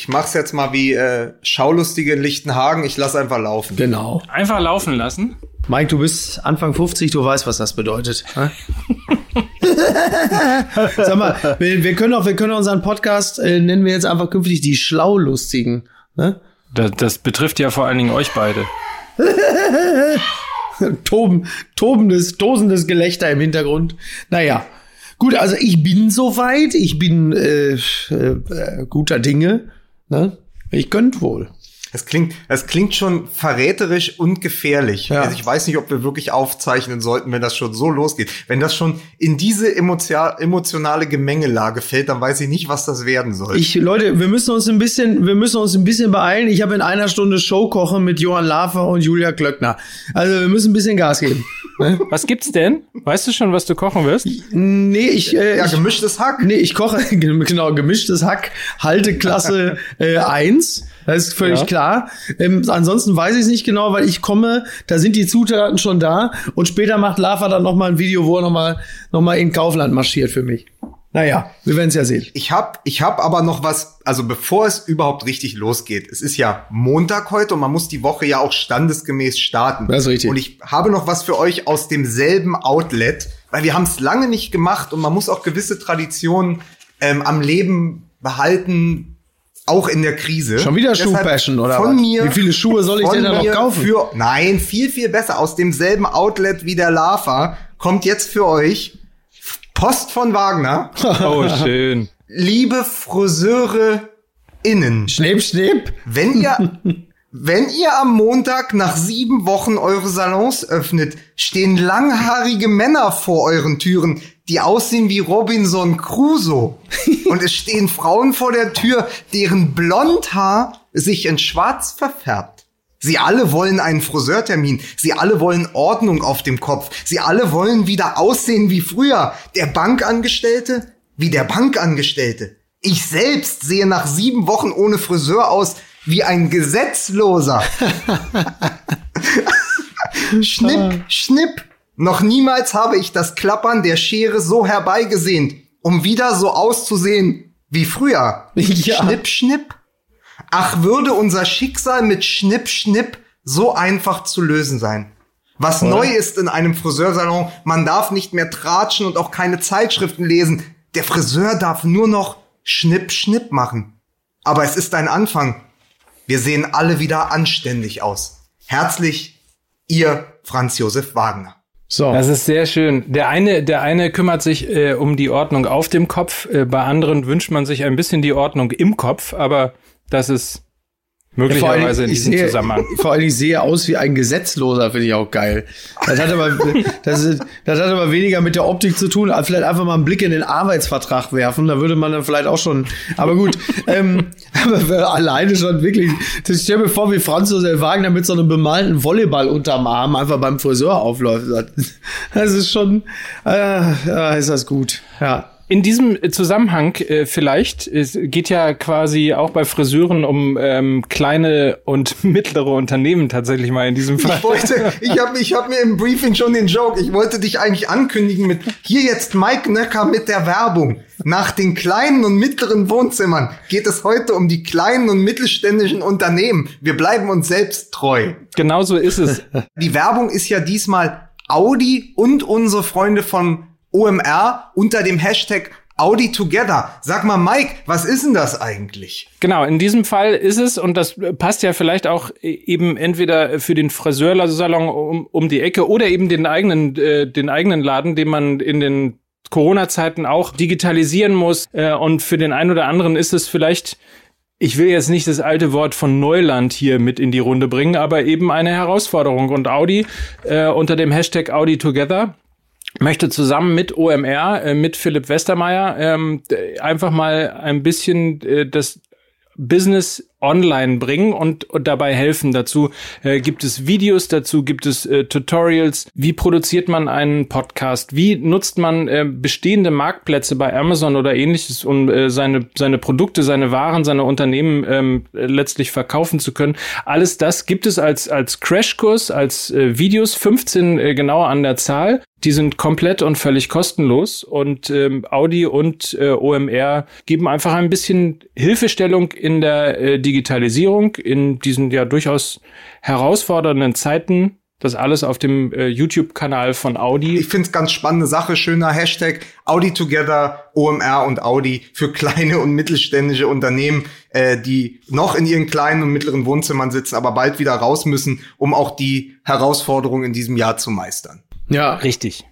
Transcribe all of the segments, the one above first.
ich mach's jetzt mal wie äh, Schaulustige in Lichtenhagen. Ich lass einfach laufen. Genau. Einfach laufen lassen. Mike, du bist Anfang 50, du weißt, was das bedeutet. Sag mal, wir, wir können auch, wir können unseren Podcast äh, nennen wir jetzt einfach künftig die Schlaulustigen. Ne? Das, das betrifft ja vor allen Dingen euch beide. Toben, tobendes, tosendes Gelächter im Hintergrund. Naja. Gut, also ich bin soweit, ich bin äh, äh, äh, guter Dinge. Ne? Ich könnt wohl. Es klingt, es klingt schon verräterisch und gefährlich. Ja. Also ich weiß nicht, ob wir wirklich aufzeichnen sollten, wenn das schon so losgeht. Wenn das schon in diese emotio emotionale Gemengelage fällt, dann weiß ich nicht, was das werden soll. Ich, Leute, wir müssen uns ein bisschen, wir müssen uns ein bisschen beeilen. Ich habe in einer Stunde Show kochen mit Johann Lafer und Julia Klöckner. Also wir müssen ein bisschen Gas geben. ne? Was gibt's denn? Weißt du schon, was du kochen wirst? Nee, ich, äh, ja, gemischtes Hack. nee, ich koche, genau, gemischtes Hack, Halteklasse äh, 1. Das ist völlig Ja. klar. Ähm, ansonsten weiß ich es nicht genau, weil ich komme, da sind die Zutaten schon da und später macht Lava dann noch mal ein Video, wo er noch mal, noch mal in Kaufland marschiert für mich. Naja, wir werden es ja sehen. Ich hab, ich hab aber noch was, also bevor es überhaupt richtig losgeht. Es ist ja Montag heute und man muss die Woche ja auch standesgemäß starten. Das ist richtig. Und ich habe noch was für euch aus demselben Outlet, weil wir haben es lange nicht gemacht und man muss auch gewisse Traditionen ähm, am Leben behalten, auch in der Krise. Schon wieder Schuhbashen, oder Von was? mir. Wie viele Schuhe soll ich denn da noch kaufen? Für, nein, viel, viel besser. Aus demselben Outlet wie der Lava kommt jetzt für euch Post von Wagner. Oh, schön. Liebe Friseure innen, Schnipp, schnipp. wenn ihr, wenn ihr am Montag nach sieben Wochen eure Salons öffnet, stehen langhaarige Männer vor euren Türen, die aussehen wie Robinson Crusoe. Und es stehen Frauen vor der Tür, deren Blondhaar sich in Schwarz verfärbt. Sie alle wollen einen Friseurtermin. Sie alle wollen Ordnung auf dem Kopf. Sie alle wollen wieder aussehen wie früher. Der Bankangestellte wie der Bankangestellte. Ich selbst sehe nach sieben Wochen ohne Friseur aus wie ein Gesetzloser. schnipp, schnipp. Noch niemals habe ich das Klappern der Schere so herbeigesehnt, um wieder so auszusehen wie früher. Ja. Schnipp, schnipp. Ach, würde unser Schicksal mit Schnipp, Schnipp so einfach zu lösen sein. Was neu ist in einem Friseursalon, man darf nicht mehr tratschen und auch keine Zeitschriften lesen. Der Friseur darf nur noch Schnipp, Schnipp machen. Aber es ist ein Anfang. Wir sehen alle wieder anständig aus. Herzlich, Ihr Franz Josef Wagner. So. Das ist sehr schön. Der eine, der eine kümmert sich äh, um die Ordnung auf dem Kopf, äh, bei anderen wünscht man sich ein bisschen die Ordnung im Kopf, aber das ist möglicherweise in ich diesem sehe, Zusammenhang. Vor allem, ich sehe aus wie ein Gesetzloser, finde ich auch geil. Das hat aber, das, ist, das hat aber weniger mit der Optik zu tun. Vielleicht einfach mal einen Blick in den Arbeitsvertrag werfen, da würde man dann vielleicht auch schon. Aber gut, ähm, aber alleine schon wirklich. Ich stell mir vor, wie Franz Josef Wagner mit so einem bemalten Volleyball unterm Arm einfach beim Friseur aufläuft. Das ist schon, äh, äh, ist das gut. Ja. In diesem Zusammenhang äh, vielleicht, es geht ja quasi auch bei Friseuren um ähm, kleine und mittlere Unternehmen tatsächlich mal in diesem Fall. Ich wollte, ich habe ich hab mir im Briefing schon den Joke, ich wollte dich eigentlich ankündigen mit hier jetzt Mike Nöcker mit der Werbung. Nach den kleinen und mittleren Wohnzimmern geht es heute um die kleinen und mittelständischen Unternehmen. Wir bleiben uns selbst treu. Genau so ist es. Die Werbung ist ja diesmal Audi und unsere Freunde von OMR unter dem Hashtag Audi Together. Sag mal, Mike, was ist denn das eigentlich? Genau, in diesem Fall ist es, und das passt ja vielleicht auch eben entweder für den Friseursalon um, um die Ecke oder eben den eigenen, äh, den eigenen Laden, den man in den Corona-Zeiten auch digitalisieren muss. Äh, und für den einen oder anderen ist es vielleicht ich will jetzt nicht das alte Wort von Neuland hier mit in die Runde bringen, aber eben eine Herausforderung. Und Audi äh, unter dem Hashtag Audi Together möchte zusammen mit OMR, äh, mit Philipp Westermeier, ähm, einfach mal ein bisschen äh, das Business online bringen und, und dabei helfen. Dazu äh, gibt es Videos, dazu gibt es äh, Tutorials. Wie produziert man einen Podcast? Wie nutzt man äh, bestehende Marktplätze bei Amazon oder ähnliches, um äh, seine, seine Produkte, seine Waren, seine Unternehmen ähm, äh, letztlich verkaufen zu können? Alles das gibt es als, als Crashkurs, als äh, Videos, 15 äh, genauer an der Zahl. Die sind komplett und völlig kostenlos und ähm, Audi und äh, OMR geben einfach ein bisschen Hilfestellung in der äh, Digitalisierung in diesen ja durchaus herausfordernden Zeiten. Das alles auf dem äh, YouTube-Kanal von Audi. Ich finde es ganz spannende Sache, schöner Hashtag Audi Together, OMR und Audi für kleine und mittelständische Unternehmen, äh, die noch in ihren kleinen und mittleren Wohnzimmern sitzen, aber bald wieder raus müssen, um auch die Herausforderungen in diesem Jahr zu meistern. Ja. Richtig.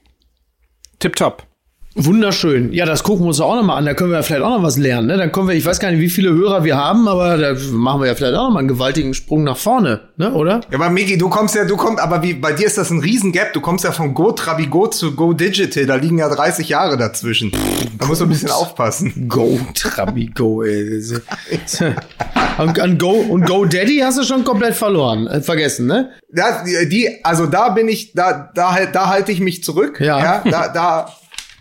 Tipptopp. Wunderschön. Ja, das gucken wir uns auch noch mal an. Da können wir ja vielleicht auch noch was lernen. Ne? Dann kommen wir, ich weiß gar nicht, wie viele Hörer wir haben, aber da machen wir ja vielleicht auch noch mal einen gewaltigen Sprung nach vorne, ne? oder? Ja, aber Miki, du kommst ja, du kommst, aber wie, bei dir ist das ein Riesengap. Du kommst ja von Go Trabigo zu Go Digital. Da liegen ja 30 Jahre dazwischen. Da muss man ein bisschen aufpassen. Go Trabigo, ey. und, und, Go, und Go Daddy hast du schon komplett verloren, äh, vergessen, ne? Ja, die, also da bin ich, da, da, halt, da halte ich mich zurück. Ja. ja da, da,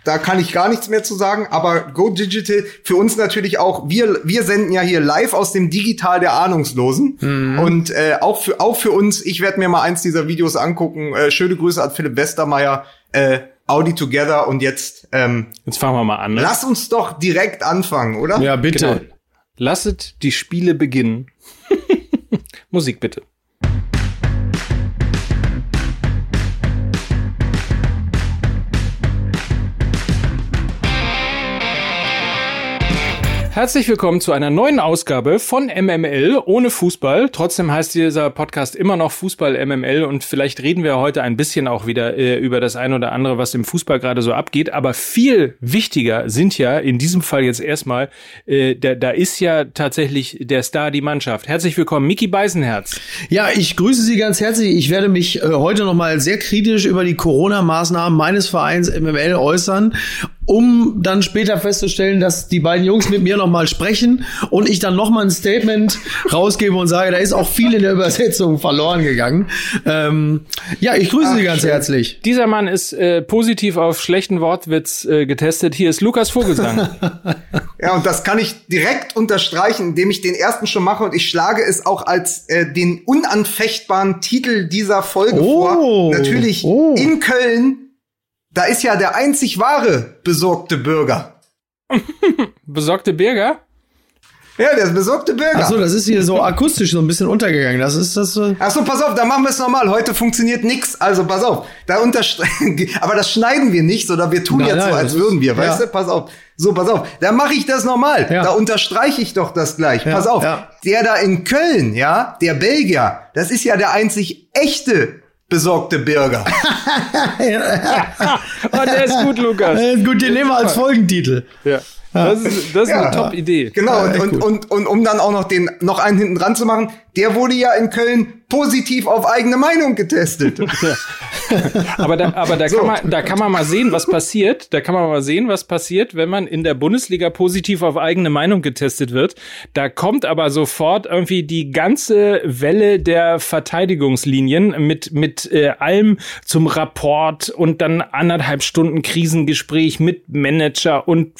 da kann ich gar nichts mehr zu sagen, aber Go Digital für uns natürlich auch, wir, wir senden ja hier live aus dem Digital der Ahnungslosen. Mhm. Und äh, auch, für, auch für uns, ich werde mir mal eins dieser Videos angucken. Äh, schöne Grüße an Philipp Westermeier, äh, Audi Together und jetzt ähm, Jetzt fangen wir mal an. Ne? Lass uns doch direkt anfangen, oder? Ja, bitte. Genau. Lasset die Spiele beginnen. Musik bitte. Herzlich willkommen zu einer neuen Ausgabe von MML ohne Fußball. Trotzdem heißt dieser Podcast immer noch Fußball MML und vielleicht reden wir heute ein bisschen auch wieder äh, über das ein oder andere, was im Fußball gerade so abgeht. Aber viel wichtiger sind ja in diesem Fall jetzt erstmal, äh, da, da ist ja tatsächlich der Star die Mannschaft. Herzlich willkommen, Miki Beisenherz. Ja, ich grüße Sie ganz herzlich. Ich werde mich äh, heute nochmal sehr kritisch über die Corona-Maßnahmen meines Vereins MML äußern um dann später festzustellen, dass die beiden Jungs mit mir nochmal sprechen und ich dann nochmal ein Statement rausgebe und sage, da ist auch viel in der Übersetzung verloren gegangen. Ähm, ja, ich grüße Ach, Sie ganz schön. herzlich. Dieser Mann ist äh, positiv auf schlechten Wortwitz äh, getestet. Hier ist Lukas Vogelsang. ja, und das kann ich direkt unterstreichen, indem ich den ersten schon mache und ich schlage es auch als äh, den unanfechtbaren Titel dieser Folge oh, vor. Natürlich oh. in Köln da ist ja der einzig wahre besorgte Bürger. besorgte Bürger? Ja, der besorgte Bürger. Achso, das ist hier so akustisch so ein bisschen untergegangen. Das ist das. Äh Achso, pass auf, da machen wir es normal. Heute funktioniert nix. Also pass auf. Da aber das schneiden wir nicht, sondern wir tun nein, jetzt nein, so, als würden wir. Weißt ja. du? Pass auf. So, pass auf. Da mache ich das normal. Ja. Da unterstreiche ich doch das gleich. Ja. Pass auf. Der da in Köln, ja, der Belgier, das ist ja der einzig echte besorgte Bürger. oh, der ist gut, Lukas. gut, den nehmen wir als Folgentitel. Ja. Das ist, das ist ja. eine Top-Idee. Genau, und, und, und, und um dann auch noch den noch einen hinten dran zu machen, der wurde ja in Köln positiv auf eigene Meinung getestet. aber da, aber da, so. kann man, da kann man mal sehen, was passiert. Da kann man mal sehen, was passiert, wenn man in der Bundesliga positiv auf eigene Meinung getestet wird. Da kommt aber sofort irgendwie die ganze Welle der Verteidigungslinien mit, mit äh, allem zum Rapport und dann anderthalb Stunden Krisengespräch mit Manager und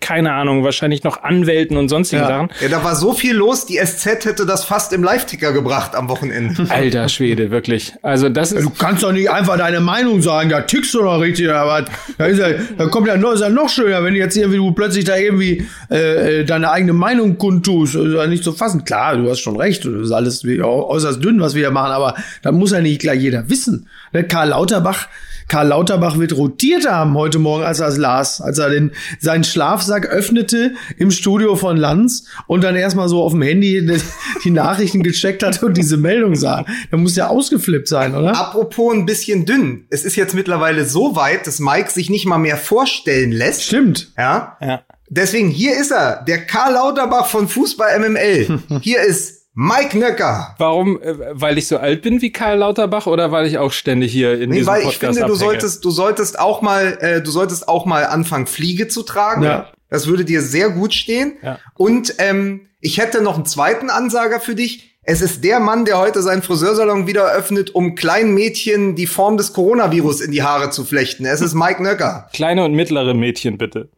keine Ahnung, wahrscheinlich noch Anwälten und sonstigen ja. Sachen. Ja, da war so viel los, die SZ hätte das fast im Live-Ticker gebracht am Wochenende. Alter Schwede, wirklich. Also das ist. Du kannst doch nicht einfach deine Meinung sagen, da tickst du doch richtig, aber da, ist ja, da kommt ja noch, ist ja noch schöner, wenn du jetzt irgendwie du plötzlich da irgendwie äh, äh, deine eigene Meinung kundtust. Ist ja nicht zu fassen. Klar, du hast schon recht, das ist alles äußerst dünn, was wir hier machen, aber da muss ja nicht gleich jeder wissen. Der Karl Lauterbach Karl Lauterbach wird rotiert haben heute Morgen, als er es las, als er den, seinen Schlafsack öffnete im Studio von Lanz und dann erstmal so auf dem Handy die, die Nachrichten gecheckt hat und diese Meldung sah. Da muss ja ausgeflippt sein, oder? Apropos ein bisschen dünn. Es ist jetzt mittlerweile so weit, dass Mike sich nicht mal mehr vorstellen lässt. Stimmt. Ja. Ja. Deswegen, hier ist er, der Karl Lauterbach von Fußball MML. Hier ist Mike Nöcker. Warum? Äh, weil ich so alt bin wie Karl Lauterbach oder weil ich auch ständig hier in nee, diesem weil Podcast ich finde, du solltest, du solltest auch mal, äh, du solltest auch mal anfangen, Fliege zu tragen. Ja. Das würde dir sehr gut stehen. Ja. Und ähm, ich hätte noch einen zweiten Ansager für dich. Es ist der Mann, der heute seinen Friseursalon wieder öffnet, um kleinen Mädchen die Form des Coronavirus in die Haare zu flechten. Es ist Mike Nöcker. Kleine und mittlere Mädchen, bitte.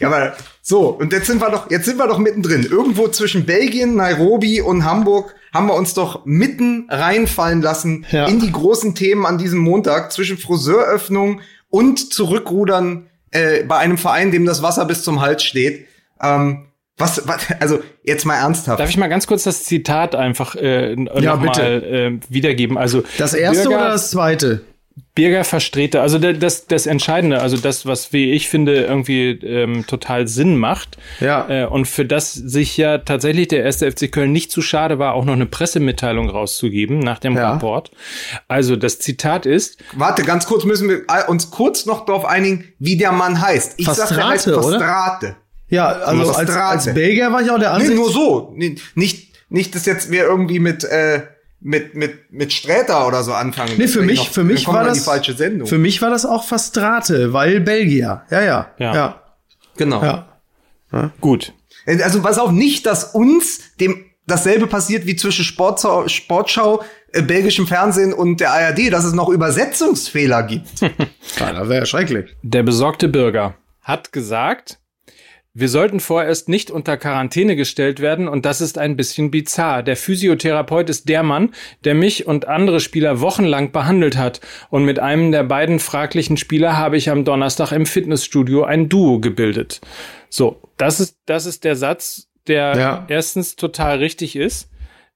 Ja, aber so, und jetzt sind wir doch, jetzt sind wir doch mittendrin. Irgendwo zwischen Belgien, Nairobi und Hamburg haben wir uns doch mitten reinfallen lassen Ja. in die großen Themen an diesem Montag zwischen Friseuröffnung und Zurückrudern äh, bei einem Verein, dem das Wasser bis zum Hals steht. Ähm, was, was, also jetzt mal ernsthaft. Darf ich mal ganz kurz das Zitat einfach äh, Ja, mal äh, wiedergeben? Also Das erste Birger, oder das zweite? Birger Verstreter, also da- das, das Entscheidende, also das, was wie ich finde irgendwie ähm, total Sinn macht Ja. äh, und für das sich ja tatsächlich der erste FC Köln nicht zu schade war, auch noch eine Pressemitteilung rauszugeben nach dem Ja. Rapport. Also das Zitat ist, Warte, ganz kurz müssen wir äh, uns kurz noch darauf einigen, wie der Mann heißt. Ich sag, der heißt oder? Verstrate. Ja, also als, als Belgier war ich auch der Nee, Ansicht. nur so. Nee, Nicht, nicht, dass jetzt wir irgendwie mit, äh, mit, mit, mit Sträter oder so anfangen. Nee, für Das mich, noch- für mich war das die falsche Sendung. Für mich war das auch Verstrate, weil Belgier. Ja, ja. Ja. Ja. genau. ja. gut, Also pass auf, nicht, dass uns dem dasselbe passiert wie zwischen Sportschau, Sportschau äh, belgischem Fernsehen und der ARD, dass es noch Übersetzungsfehler gibt. Ja, das wäre ja schrecklich. Der besorgte Bürger hat gesagt, wir sollten vorerst nicht unter Quarantäne gestellt werden und das ist ein bisschen bizarr. Der Physiotherapeut ist der Mann, der mich und andere Spieler wochenlang behandelt hat und mit einem der beiden fraglichen Spieler habe ich am Donnerstag im Fitnessstudio ein Duo gebildet. So, das ist, das ist der Satz, der Ja. erstens total richtig ist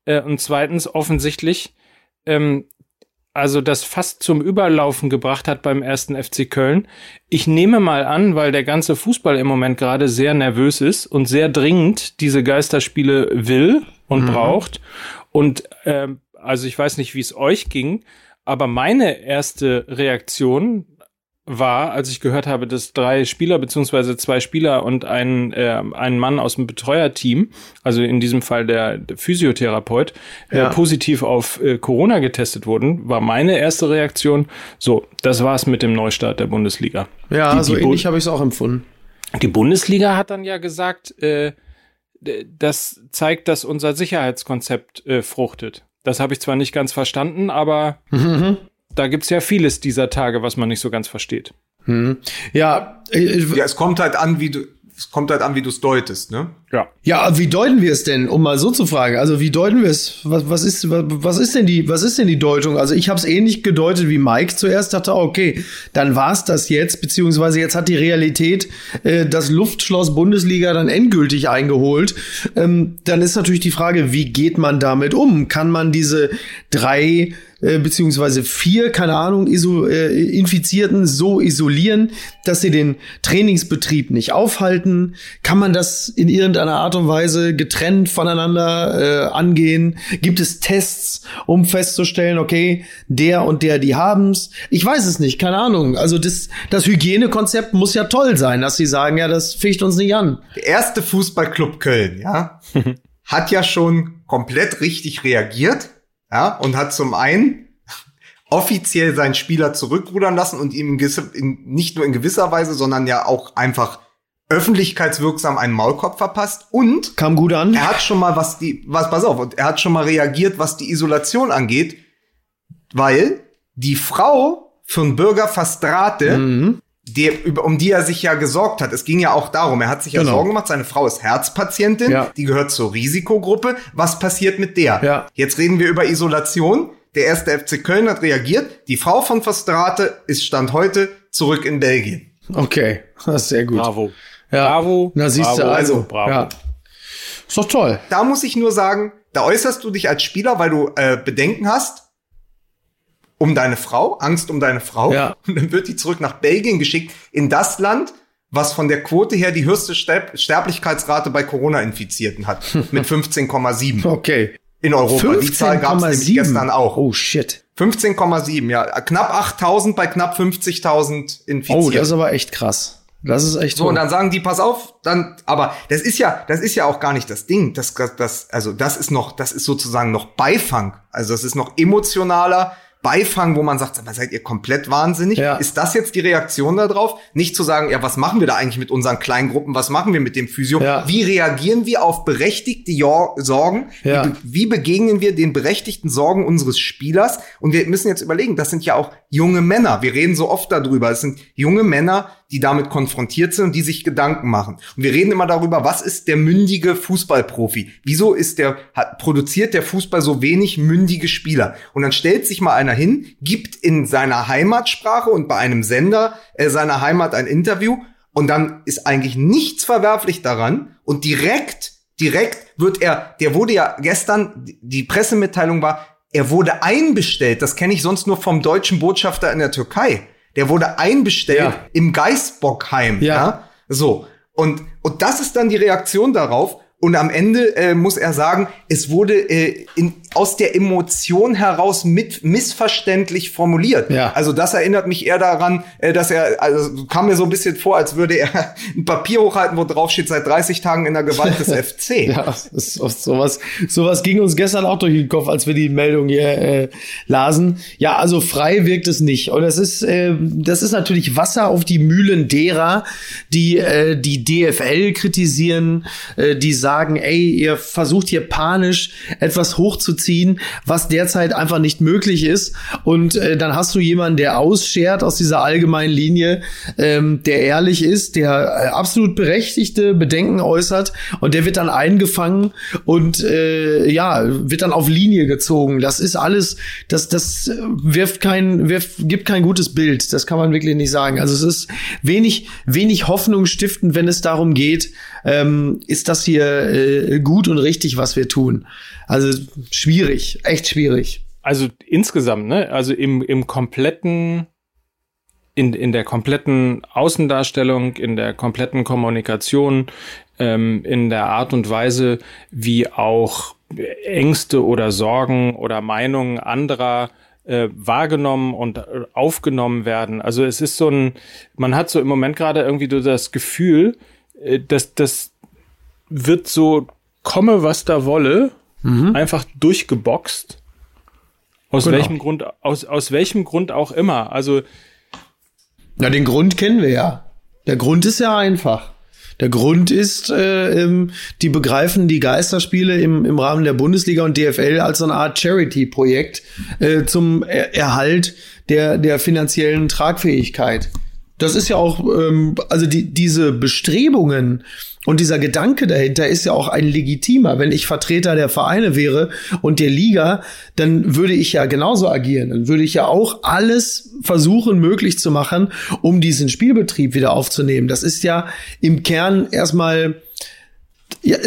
äh, und zweitens offensichtlich ähm, also das fast zum Überlaufen gebracht hat beim ersten FC Köln. Ich nehme mal an, weil der ganze Fußball im Moment gerade sehr nervös ist und sehr dringend diese Geisterspiele will und braucht. Und ähm, also ich weiß nicht, wie es euch ging, aber meine erste Reaktion war, als ich gehört habe, dass drei Spieler beziehungsweise zwei Spieler und ein, äh, ein Mann aus dem Betreuerteam, also in diesem Fall der, der Physiotherapeut, Ja. äh, positiv auf äh, Corona getestet wurden, war meine erste Reaktion, so, das war's mit dem Neustart der Bundesliga. Ja, Die- so die ähnlich habe ich es auch empfunden. Die Bundesliga hat dann ja gesagt, äh, das zeigt, dass unser Sicherheitskonzept äh, fruchtet. Das habe ich zwar nicht ganz verstanden, aber da gibt's ja vieles dieser Tage, was man nicht so ganz versteht. Ja, äh, ja, es kommt halt an, wie du, es kommt halt an, wie du es deutest, ne? Ja. Ja, wie deuten wir es denn, um mal so zu fragen? Also wie deuten wir es? Was, was ist was, was ist denn die was ist denn die Deutung? Also ich habe es ähnlich gedeutet wie Mike zuerst dachte, okay, dann war's das jetzt, beziehungsweise jetzt hat die Realität äh, das Luftschloss Bundesliga dann endgültig eingeholt. Ähm, dann ist natürlich die Frage, wie geht man damit um? Kann man diese drei äh, beziehungsweise vier, keine Ahnung, iso, äh, Infizierten so isolieren, dass sie den Trainingsbetrieb nicht aufhalten? Kann man das in irgendeiner Art und Weise getrennt voneinander äh, angehen? Gibt es Tests, um festzustellen, okay, der und der, die haben's? Ich weiß es nicht, keine Ahnung. Also das, das Hygienekonzept muss ja toll sein, dass sie sagen, ja, das ficht uns nicht an. Der erste Fußballclub Köln, ja, hat ja schon komplett richtig reagiert, ja, und hat zum einen offiziell seinen Spieler zurückrudern lassen und ihm in, nicht nur in gewisser Weise, sondern ja auch einfach öffentlichkeitswirksam einen Maulkorb verpasst und Kam gut an. er hat schon mal was die, was, pass auf, und er hat schon mal reagiert, was die Isolation angeht, weil die Frau von Bürger Fastrate, Mhm. Die, über- um die er sich ja gesorgt hat. Es ging ja auch darum, er hat sich ja Genau. Sorgen gemacht, seine Frau ist Herzpatientin, Ja. die gehört zur Risikogruppe. Was passiert mit der? Ja. Jetzt reden wir über Isolation. Der erste FC Köln hat reagiert. Die Frau von Fastrate ist Stand heute zurück in Belgien. Okay, das ist sehr gut. Bravo. Ja. Bravo. Na siehst du, bravo, also, bravo. ja. Ist doch toll. Da muss ich nur sagen, da äußerst du dich als Spieler, weil du äh, Bedenken hast um deine Frau, Angst um deine Frau. Ja. Und dann wird die zurück nach Belgien geschickt, in das Land, was von der Quote her die höchste Sterb Sterblichkeitsrate bei Corona-Infizierten hat, mit 15,7 Okay. in Europa. Die Zahl gab es nämlich 15,7. gestern auch. Oh shit. 15,7, ja. Knapp 8000 bei knapp 50.000 Infizierten. Oh, das ist aber echt krass. Das ist echt So, hoch. und dann sagen die, pass auf, dann, aber das ist ja, das ist ja auch gar nicht das Ding. Das, das, das, also das ist noch, das ist sozusagen noch Beifang. Also das ist noch emotionaler Beifang, wo man sagt, seid ihr komplett wahnsinnig? Ja. Ist das jetzt die Reaktion darauf? Nicht zu sagen, ja, was machen wir da eigentlich mit unseren kleinen Gruppen? Was machen wir mit dem Physio? Ja. Wie reagieren wir auf berechtigte Jo- Sorgen? Ja. Wie, be- wie begegnen wir den berechtigten Sorgen unseres Spielers? Und wir müssen jetzt überlegen, das sind ja auch junge Männer. Wir reden so oft darüber. Es sind junge Männer, die damit konfrontiert sind und die sich Gedanken machen. Und wir reden immer darüber, was ist der mündige Fußballprofi? Wieso ist der, hat, produziert der Fußball so wenig mündige Spieler? Und dann stellt sich mal einer hin, gibt in seiner Heimatsprache und bei einem Sender äh, seiner Heimat ein Interview und dann ist eigentlich nichts verwerflich daran und direkt, direkt wird er, der wurde ja gestern, die Pressemitteilung war, er wurde einbestellt. Das kenne ich sonst nur vom deutschen Botschafter in der Türkei. Der wurde einbestellt ja. im Geistbockheim. Ja. ja. So. Und, und das ist dann die Reaktion darauf. Und am Ende äh, muss er sagen, es wurde äh, in, aus der Emotion heraus mit missverständlich formuliert. Ja. Also das erinnert mich eher daran, äh, dass er, also kam mir so ein bisschen vor, als würde er ein Papier hochhalten, wo drauf steht, seit 30 Tagen in der Gewalt des FC. ja, ist, sowas, sowas ging uns gestern auch durch den Kopf, als wir die Meldung hier äh, lasen. Ja, also frei wirkt es nicht. Und das ist, äh, das ist natürlich Wasser auf die Mühlen derer, die äh, die DFL kritisieren, äh, die sagen, ey, ihr versucht hier panisch etwas hochzuziehen ziehen, was derzeit einfach nicht möglich ist. Und äh, dann hast du jemanden, der ausschert aus dieser allgemeinen Linie, ähm, der ehrlich ist, der äh, absolut berechtigte Bedenken äußert und der wird dann eingefangen und äh, ja, wird dann auf Linie gezogen. Das ist alles, das, das wirft kein, wirft, gibt kein gutes Bild. Das kann man wirklich nicht sagen. Also es ist wenig, wenig Hoffnung stiftend, wenn es darum geht, ähm, ist das hier äh, gut und richtig, was wir tun. Also schwierig, echt schwierig. Also insgesamt, ne? Also im, im kompletten, in, in der kompletten Außendarstellung, in der kompletten Kommunikation, ähm, in der Art und Weise, wie auch Ängste oder Sorgen oder Meinungen anderer äh, wahrgenommen und äh, aufgenommen werden. Also es ist so ein, man hat so im Moment gerade irgendwie so das Gefühl, äh, dass das wird so komme, was da wolle, mhm. einfach durchgeboxt. Aus genau. welchem Grund, aus, aus welchem Grund auch immer. Also. Na, den Grund kennen wir ja. Der Grund ist ja einfach. Der Grund ist, äh, die begreifen die Geisterspiele im, im Rahmen der Bundesliga und DFL als so eine Art Charity-Projekt äh, zum er Erhalt der, der finanziellen Tragfähigkeit. Das ist ja auch, ähm, also die, diese Bestrebungen, und dieser Gedanke dahinter ist ja auch ein legitimer. Wenn ich Vertreter der Vereine wäre und der Liga, dann würde ich ja genauso agieren. Dann würde ich ja auch alles versuchen, möglich zu machen, um diesen Spielbetrieb wieder aufzunehmen. Das ist ja im Kern erstmal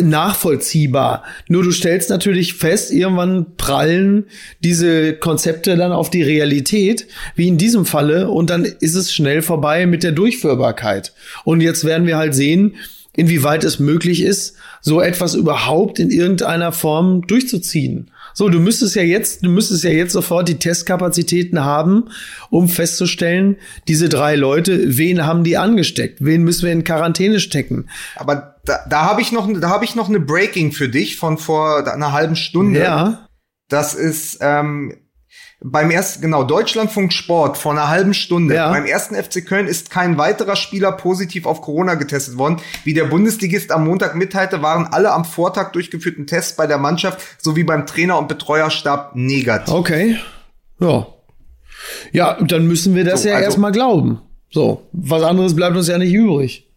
nachvollziehbar. Nur du stellst natürlich fest, irgendwann prallen diese Konzepte dann auf die Realität, wie in diesem Falle, und dann ist es schnell vorbei mit der Durchführbarkeit. Und jetzt werden wir halt sehen, inwieweit es möglich ist, so etwas überhaupt in irgendeiner Form durchzuziehen. So, du müsstest ja jetzt, du müsstest ja jetzt sofort die Testkapazitäten haben, um festzustellen, diese drei Leute, wen haben die angesteckt? Wen müssen wir in Quarantäne stecken? Aber da, da habe ich noch, da habe ich noch eine Breaking für dich von vor einer halben Stunde. Ja. Das ist ähm, beim ersten, genau, Deutschlandfunk Sport vor einer halben Stunde. Ja. Beim ersten FC Köln ist kein weiterer Spieler positiv auf Corona getestet worden. Wie der Bundesligist am Montag mitteilte, waren alle am Vortag durchgeführten Tests bei der Mannschaft sowie beim Trainer und Betreuerstab negativ. Okay. Ja. Ja, dann müssen wir das so, ja also, erstmal glauben. So, was anderes bleibt uns ja nicht übrig.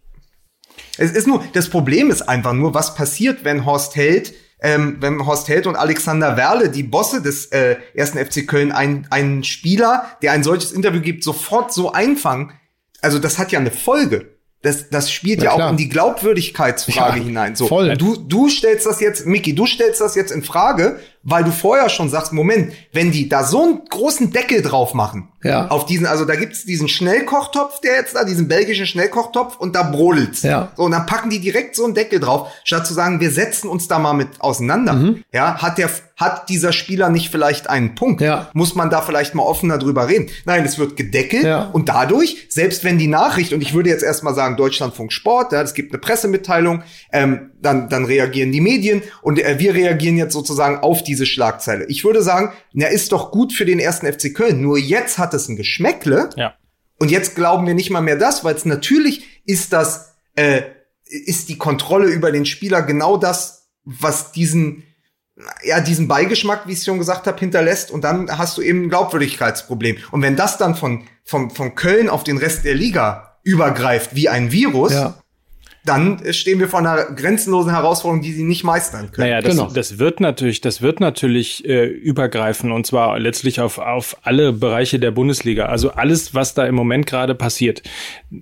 Es ist nur, das Problem ist einfach nur, was passiert, wenn Horst Held ähm, wenn Horst Held und Alexander Werle, die Bosse des äh, ersten FC Köln, einen, einen Spieler, der ein solches Interview gibt, sofort so einfangen. Also das hat ja eine Folge. Das, das spielt Na ja klar. auch in die Glaubwürdigkeitsfrage ja, hinein. So, voll. du, du stellst das jetzt, Mickey, du stellst das jetzt in Frage, weil du vorher schon sagst, Moment, wenn die da so einen großen Deckel drauf machen, ja. auf diesen, also da gibt's diesen Schnellkochtopf, der jetzt da, diesen belgischen Schnellkochtopf und da brodelt's. Ja. So, und dann packen die direkt so einen Deckel drauf, statt zu sagen, wir setzen uns da mal mit auseinander. Mhm. Ja, hat der, hat dieser Spieler nicht vielleicht einen Punkt? Ja. Muss man da vielleicht mal offener drüber reden? Nein, es wird gedeckelt ja. und dadurch, selbst wenn die Nachricht, und ich würde jetzt erstmal sagen, Deutschlandfunk Sport, ja, es gibt eine Pressemitteilung, ähm, dann, dann reagieren die Medien und äh, wir reagieren jetzt sozusagen auf diese Schlagzeile. Ich würde sagen, na, ist doch gut für den ersten FC Köln. Nur jetzt hat es ein Geschmäckle. Ja. Und jetzt glauben wir nicht mal mehr das, weil es natürlich ist das, äh, ist die Kontrolle über den Spieler genau das, was diesen, ja, diesen Beigeschmack, wie ich schon gesagt habe, hinterlässt. Und dann hast du eben ein Glaubwürdigkeitsproblem. Und wenn das dann von, von, von Köln auf den Rest der Liga übergreift wie ein Virus, Ja. dann äh, stehen wir vor einer grenzenlosen Herausforderung, die sie nicht meistern können. Naja, das, Genau. das wird natürlich, das wird natürlich äh, übergreifen und zwar letztlich auf, auf alle Bereiche der Bundesliga. Also alles, was da im Moment gerade passiert.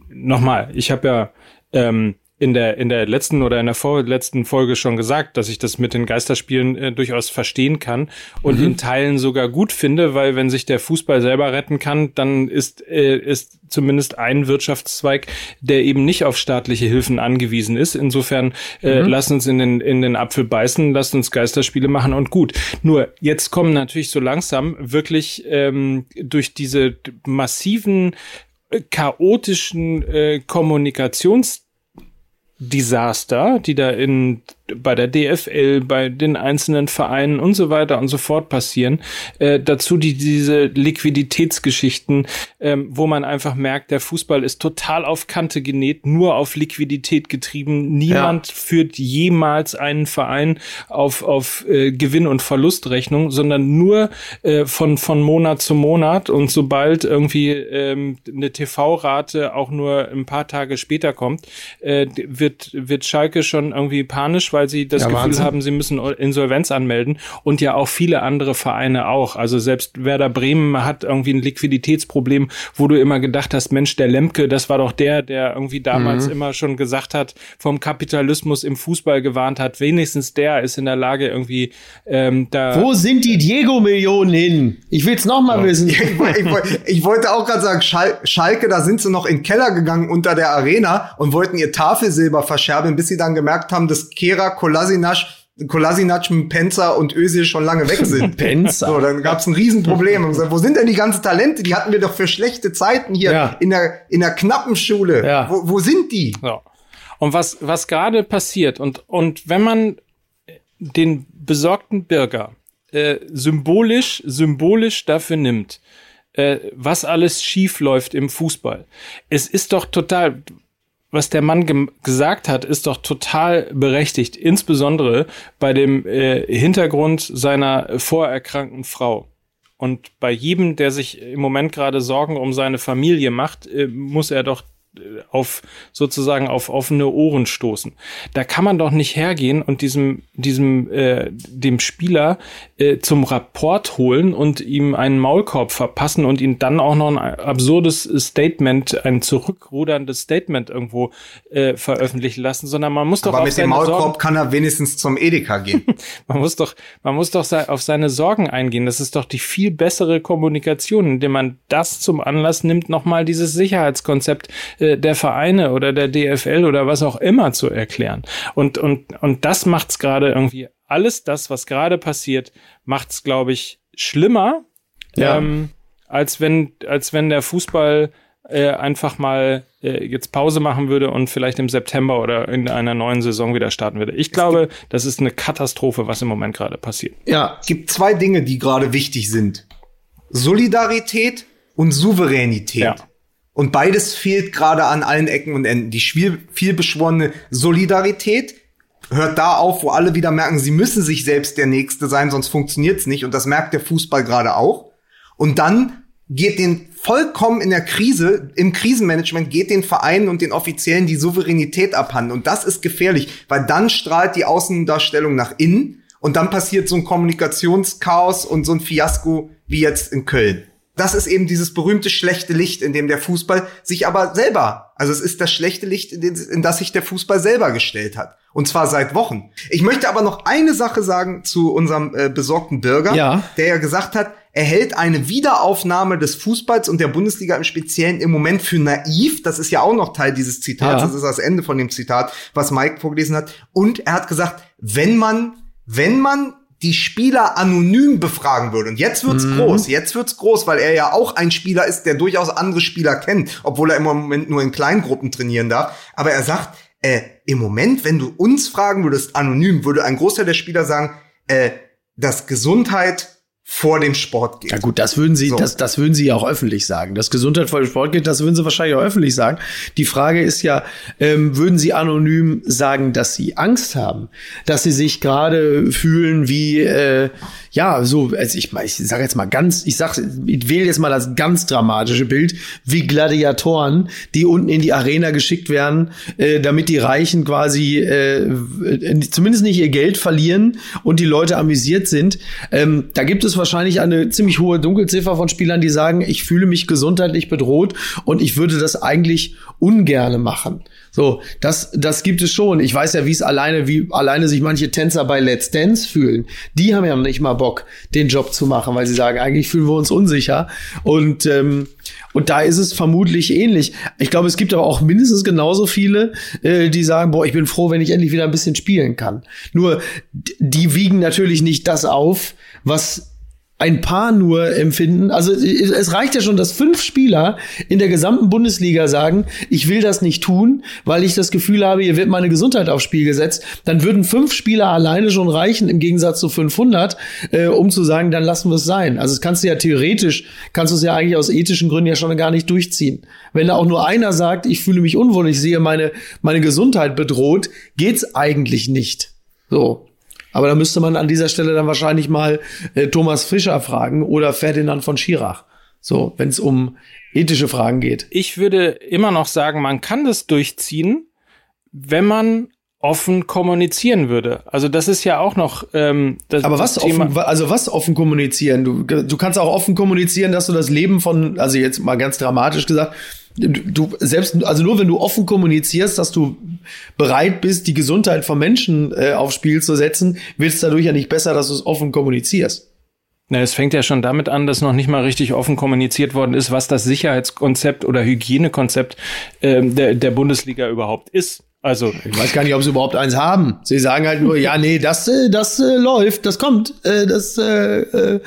Nochmal, ich habe ja ähm, in der in der letzten oder in der vorletzten Folge schon gesagt, dass ich das mit den Geisterspielen äh, durchaus verstehen kann und in Teilen sogar gut finde, weil wenn sich der Fußball selber retten kann, dann ist äh, ist zumindest ein Wirtschaftszweig, der eben nicht auf staatliche Hilfen angewiesen ist. Insofern äh, lasst uns in den in den Apfel beißen, lasst uns Geisterspiele machen und gut. Nur jetzt kommen natürlich so langsam wirklich ähm, durch diese massiven äh, chaotischen äh, Kommunikations Desaster, die da in bei der DFL, bei den einzelnen Vereinen und so weiter und so fort passieren. Äh, dazu die diese Liquiditätsgeschichten, ähm, wo man einfach merkt, der Fußball ist total auf Kante genäht, nur auf Liquidität getrieben. Niemand führt jemals einen Verein auf auf äh, Gewinn- und Verlustrechnung, sondern nur äh, von von Monat zu Monat. Und sobald irgendwie ähm, eine TV-Rate auch nur ein paar Tage später kommt, äh, wird wird Schalke schon irgendwie panisch, weil sie das Ja, Gefühl Wahnsinn. haben, sie müssen Insolvenz anmelden und ja auch viele andere Vereine auch. Also selbst Werder Bremen hat irgendwie ein Liquiditätsproblem, wo du immer gedacht hast, Mensch, der Lemke, das war doch der, der irgendwie damals Mhm. immer schon gesagt hat, vom Kapitalismus im Fußball gewarnt hat. Wenigstens der ist in der Lage irgendwie ähm, da. Wo sind die Diego-Millionen hin? Ich will's noch mal wissen. Ich, ich, ich wollte auch gerade sagen, Schal Schalke, da sind sie noch in den Keller gegangen unter der Arena und wollten ihr Tafelsilber verscherbeln, bis sie dann gemerkt haben, dass Kolasinac, Kolasinac, Penzer und Özil schon lange weg sind. Penzer. So, dann gab's ein Riesenproblem. Und gesagt, wo sind denn die ganzen Talente? Die hatten wir doch für schlechte Zeiten hier Ja. in der in der knappen Schule. Ja. Wo, wo sind die? So. Und was, was gerade passiert, und, und wenn man den besorgten Bürger äh, symbolisch, symbolisch dafür nimmt, äh, was alles schief läuft im Fußball. Es ist doch total, was der Mann gesagt hat, ist doch total berechtigt, insbesondere bei dem äh, Hintergrund seiner vorerkrankten Frau. Und bei jedem, der sich im Moment gerade Sorgen um seine Familie macht, äh, muss er doch auf sozusagen auf offene Ohren stoßen. Da kann man doch nicht hergehen und diesem diesem äh, dem Spieler äh, zum Rapport holen und ihm einen Maulkorb verpassen und ihn dann auch noch ein absurdes Statement, ein zurückruderndes Statement irgendwo äh, veröffentlichen lassen, sondern man muss doch Aber auf mit dem seine Sorgen Maulkorb kann er wenigstens zum Edeka gehen. man muss doch, man muss doch auf seine Sorgen eingehen. Das ist doch die viel bessere Kommunikation, indem man das zum Anlass nimmt, nochmal dieses Sicherheitskonzept äh, der Vereine oder der DFL oder was auch immer zu erklären. Und, und, und das macht's gerade irgendwie, alles das, was gerade passiert, macht's, glaube ich, schlimmer, Ja. ähm, als wenn, als wenn der Fußball äh, einfach mal äh, jetzt Pause machen würde und vielleicht im September oder in einer neuen Saison wieder starten würde. Ich glaube, das ist eine Katastrophe, was im Moment gerade passiert. Ja, Es gibt zwei Dinge, die gerade wichtig sind. Solidarität und Souveränität. Ja. Und beides fehlt gerade an allen Ecken und Enden. Die viel, viel beschworene Solidarität hört da auf, wo alle wieder merken, sie müssen sich selbst der Nächste sein, sonst funktioniert's nicht. Und das merkt der Fußball gerade auch. Und dann geht den vollkommen in der Krise, im Krisenmanagement geht den Vereinen und den Offiziellen die Souveränität abhanden. Und das ist gefährlich, weil dann strahlt die Außendarstellung nach innen und dann passiert so ein Kommunikationschaos und so ein Fiasko wie jetzt in Köln. Das ist eben dieses berühmte schlechte Licht, in dem der Fußball sich aber selber, also es ist das schlechte Licht, in, das sich der Fußball selber gestellt hat. Und zwar seit Wochen. Ich möchte aber noch eine Sache sagen zu unserem äh, besorgten Bürger, Ja. der ja gesagt hat, er hält eine Wiederaufnahme des Fußballs und der Bundesliga im Speziellen im Moment für naiv. Das ist ja auch noch Teil dieses Zitats. Ja. Das ist das Ende von dem Zitat, was Mike vorgelesen hat. Und er hat gesagt, wenn man, wenn man die Spieler anonym befragen würde. Und jetzt wird's groß. Jetzt wird's groß, weil er ja auch ein Spieler ist, der durchaus andere Spieler kennt, obwohl er im Moment nur in Kleingruppen trainieren darf. Aber er sagt, äh, im Moment, wenn du uns fragen würdest, anonym, würde ein Großteil der Spieler sagen, äh, dass Gesundheit vor dem Sport geht. Ja gut, das würden Sie, so. das, das würden Sie ja auch öffentlich sagen. Dass Gesundheit vor dem Sport geht, das würden Sie wahrscheinlich auch öffentlich sagen. Die Frage ist ja, ähm, würden Sie anonym sagen, dass Sie Angst haben, dass Sie sich gerade fühlen wie äh, ja, so, also ich, ich sage jetzt mal ganz, ich sag, ich wähle jetzt mal das ganz dramatische Bild, wie Gladiatoren, die unten in die Arena geschickt werden, äh, damit die Reichen quasi äh, zumindest nicht ihr Geld verlieren und die Leute amüsiert sind. Ähm, da gibt es wahrscheinlich eine ziemlich hohe Dunkelziffer von Spielern, die sagen, ich fühle mich gesundheitlich bedroht und ich würde das eigentlich ungerne machen. So, das, das gibt es schon. Ich weiß ja, wie es alleine, wie alleine sich manche Tänzer bei Let's Dance fühlen. Die haben ja nicht mal Bock, den Job zu machen, weil sie sagen, eigentlich fühlen wir uns unsicher. Und, ähm, und da ist es vermutlich ähnlich. Ich glaube, es gibt aber auch mindestens genauso viele, äh, die sagen, boah, ich bin froh, wenn ich endlich wieder ein bisschen spielen kann. Nur, die wiegen natürlich nicht das auf, was ein paar nur empfinden. Also es reicht ja schon, dass fünf Spieler in der gesamten Bundesliga sagen, ich will das nicht tun, weil ich das Gefühl habe, hier wird meine Gesundheit aufs Spiel gesetzt. Dann würden fünf Spieler alleine schon reichen, im Gegensatz zu 500, äh, um zu sagen, dann lassen wir es sein. Also es kannst du ja theoretisch, kannst du es ja eigentlich aus ethischen Gründen ja schon gar nicht durchziehen. Wenn da auch nur einer sagt, ich fühle mich unwohl, ich sehe meine, meine Gesundheit bedroht, geht's eigentlich nicht. So. Aber da müsste man an dieser Stelle dann wahrscheinlich mal äh, Thomas Fischer fragen oder Ferdinand von Schirach. So, wenn es um ethische Fragen geht. Ich würde immer noch sagen, man kann das durchziehen, wenn man offen kommunizieren würde. Also das ist ja auch noch. Ähm, das, Aber was Thema offen? Also was offen kommunizieren? Du, du kannst auch offen kommunizieren, dass du das Leben von, also jetzt mal ganz dramatisch gesagt, du selbst, also nur wenn du offen kommunizierst, dass du bereit bist, die Gesundheit von Menschen äh, aufs Spiel zu setzen, wird es dadurch ja nicht besser, dass du es offen kommunizierst. Na, es fängt ja schon damit an, dass noch nicht mal richtig offen kommuniziert worden ist, was das Sicherheitskonzept oder Hygienekonzept äh, der, der Bundesliga überhaupt ist. Also ich weiß gar nicht, ob sie überhaupt eins haben. Sie sagen halt nur, ja, nee, das, äh, das äh, läuft, das kommt, äh, das, äh, äh,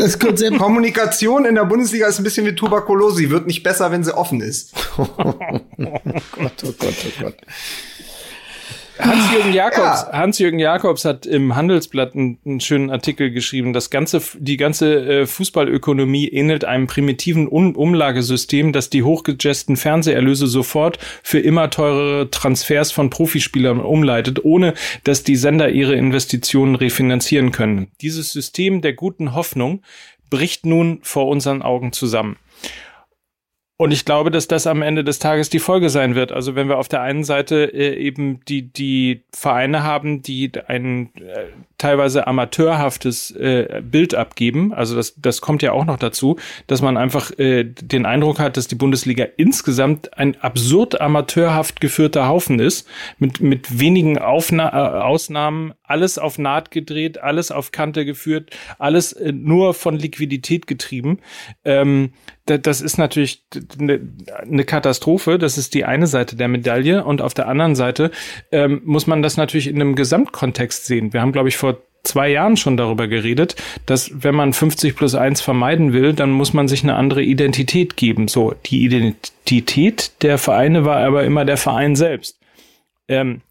das Konzept. Kommunikation in der Bundesliga ist ein bisschen wie Tuberkulose. Sie wird nicht besser, wenn sie offen ist. oh Gott, oh Gott, oh Gott. Hans-Jürgen Jakobs, ja. Hans-Jürgen Jakobs hat im Handelsblatt einen, einen, schönen Artikel geschrieben. Das ganze, die ganze äh, Fußballökonomie ähnelt einem primitiven um Umlagesystem, das die hochgejesten Fernseherlöse sofort für immer teurere Transfers von Profispielern umleitet, ohne dass die Sender ihre Investitionen refinanzieren können. Dieses System der guten Hoffnung bricht nun vor unseren Augen zusammen. Und ich glaube, dass das am Ende des Tages die Folge sein wird. Also wenn wir auf der einen Seite äh, eben die, die Vereine haben, die ein äh, teilweise amateurhaftes äh, Bild abgeben, also das, das kommt ja auch noch dazu, dass man einfach äh, den Eindruck hat, dass die Bundesliga insgesamt ein absurd amateurhaft geführter Haufen ist, mit, mit wenigen Aufna äh, Ausnahmen, alles auf Naht gedreht, alles auf Kante geführt, alles äh, nur von Liquidität getrieben. Ähm, das ist natürlich eine, eine Katastrophe. Das ist die eine Seite der Medaille. Und auf der anderen Seite ähm, muss man das natürlich in einem Gesamtkontext sehen. Wir haben, glaube ich, vor zwei Jahren schon darüber geredet, dass wenn man 50 plus 1 vermeiden will, dann muss man sich eine andere Identität geben. So, die Identität der Vereine war aber immer der Verein selbst. Ähm,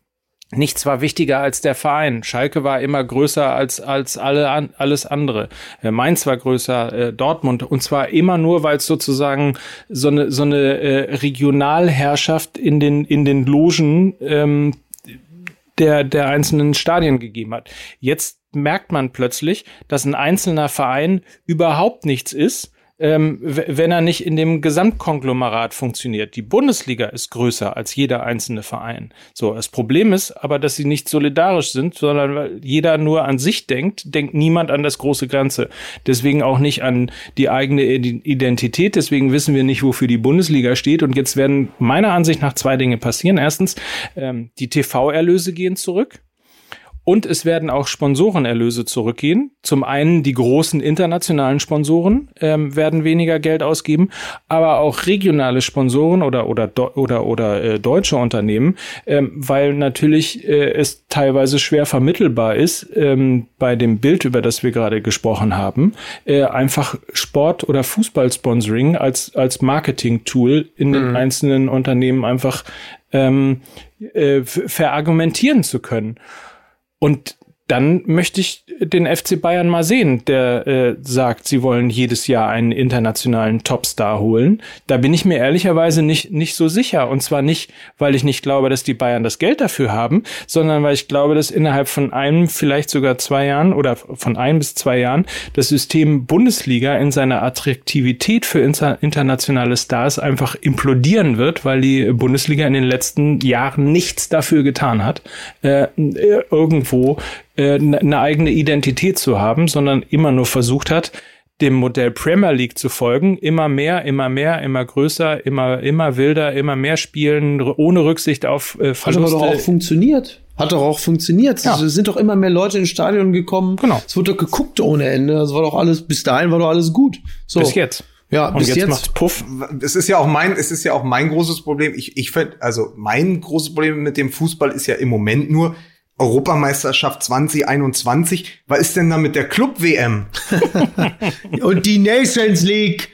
nichts war wichtiger als der Verein. Schalke war immer größer als, als alle, an, alles andere. Äh, Mainz war größer, äh, Dortmund. Und zwar immer nur, weil es sozusagen so eine, so eine äh, Regionalherrschaft in den, in den Logen ähm, der, der einzelnen Stadien gegeben hat. Jetzt merkt man plötzlich, dass ein einzelner Verein überhaupt nichts ist ähm, wenn er nicht in dem Gesamtkonglomerat funktioniert. Die Bundesliga ist größer als jeder einzelne Verein. So, das Problem ist aber, dass sie nicht solidarisch sind, sondern weil jeder nur an sich denkt, denkt niemand an das große Ganze. Deswegen auch nicht an die eigene Identität. Deswegen wissen wir nicht, wofür die Bundesliga steht. Und jetzt werden meiner Ansicht nach zwei Dinge passieren. Erstens, ähm, die TV-Erlöse gehen zurück. Und es werden auch Sponsorenerlöse zurückgehen. Zum einen die großen internationalen Sponsoren ähm, werden weniger Geld ausgeben, aber auch regionale Sponsoren oder oder oder oder äh, deutsche Unternehmen, ähm, weil natürlich äh, es teilweise schwer vermittelbar ist ähm, bei dem Bild, über das wir gerade gesprochen haben, äh, einfach Sport oder Fußballsponsoring als als Marketing-Tool in mhm. den einzelnen Unternehmen einfach ähm, äh, verargumentieren zu können. Und dann möchte ich den FC Bayern mal sehen, der äh, sagt, sie wollen jedes Jahr einen internationalen Topstar holen. Da bin ich mir ehrlicherweise nicht, nicht so sicher. Und zwar nicht, weil ich nicht glaube, dass die Bayern das Geld dafür haben, sondern weil ich glaube, dass innerhalb von einem, vielleicht sogar zwei Jahren oder von ein bis zwei Jahren das System Bundesliga in seiner Attraktivität für internationale Stars einfach implodieren wird, weil die Bundesliga in den letzten Jahren nichts dafür getan hat, äh, irgendwo äh, eine eigene Identität zu haben, sondern immer nur versucht hat, dem Modell Premier League zu folgen, immer mehr, immer mehr, immer größer, immer immer wilder, immer mehr spielen, ohne Rücksicht auf äh, Verluste. Hat aber doch auch funktioniert. Hat doch auch funktioniert. Ja. Es sind doch immer mehr Leute ins Stadion gekommen. Genau. Es wurde doch geguckt ohne Ende. Es war doch alles, bis dahin war doch alles gut. So. Bis jetzt. Ja, und bis jetzt, jetzt macht's Puff. Es ist ja auch mein, es ist ja auch mein großes Problem. Ich, ich finde, also mein großes Problem mit dem Fußball ist ja im Moment nur, Europameisterschaft 2021. Was ist denn da mit der Club-WM? Und die Nations League.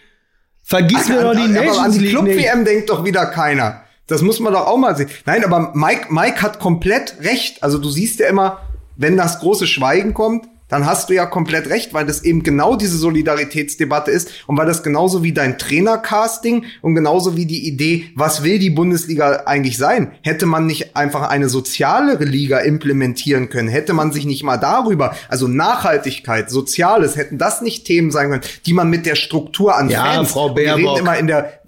Vergiss mir doch die Nations League. Aber an die Club-WM denkt doch wieder keiner. Das muss man doch auch mal sehen. Nein, aber Mike, Mike hat komplett recht. Also du siehst ja immer, wenn das große Schweigen kommt, dann hast du ja komplett recht, weil das eben genau diese Solidaritätsdebatte ist und weil das genauso wie dein Trainercasting und genauso wie die Idee, was will die Bundesliga eigentlich sein? Hätte man nicht einfach eine sozialere Liga implementieren können? Hätte man sich nicht mal darüber, also Nachhaltigkeit, Soziales, hätten das nicht Themen sein können, die man mit der Struktur an ja, Fans, Frau Baerbock. Wir reden immer in der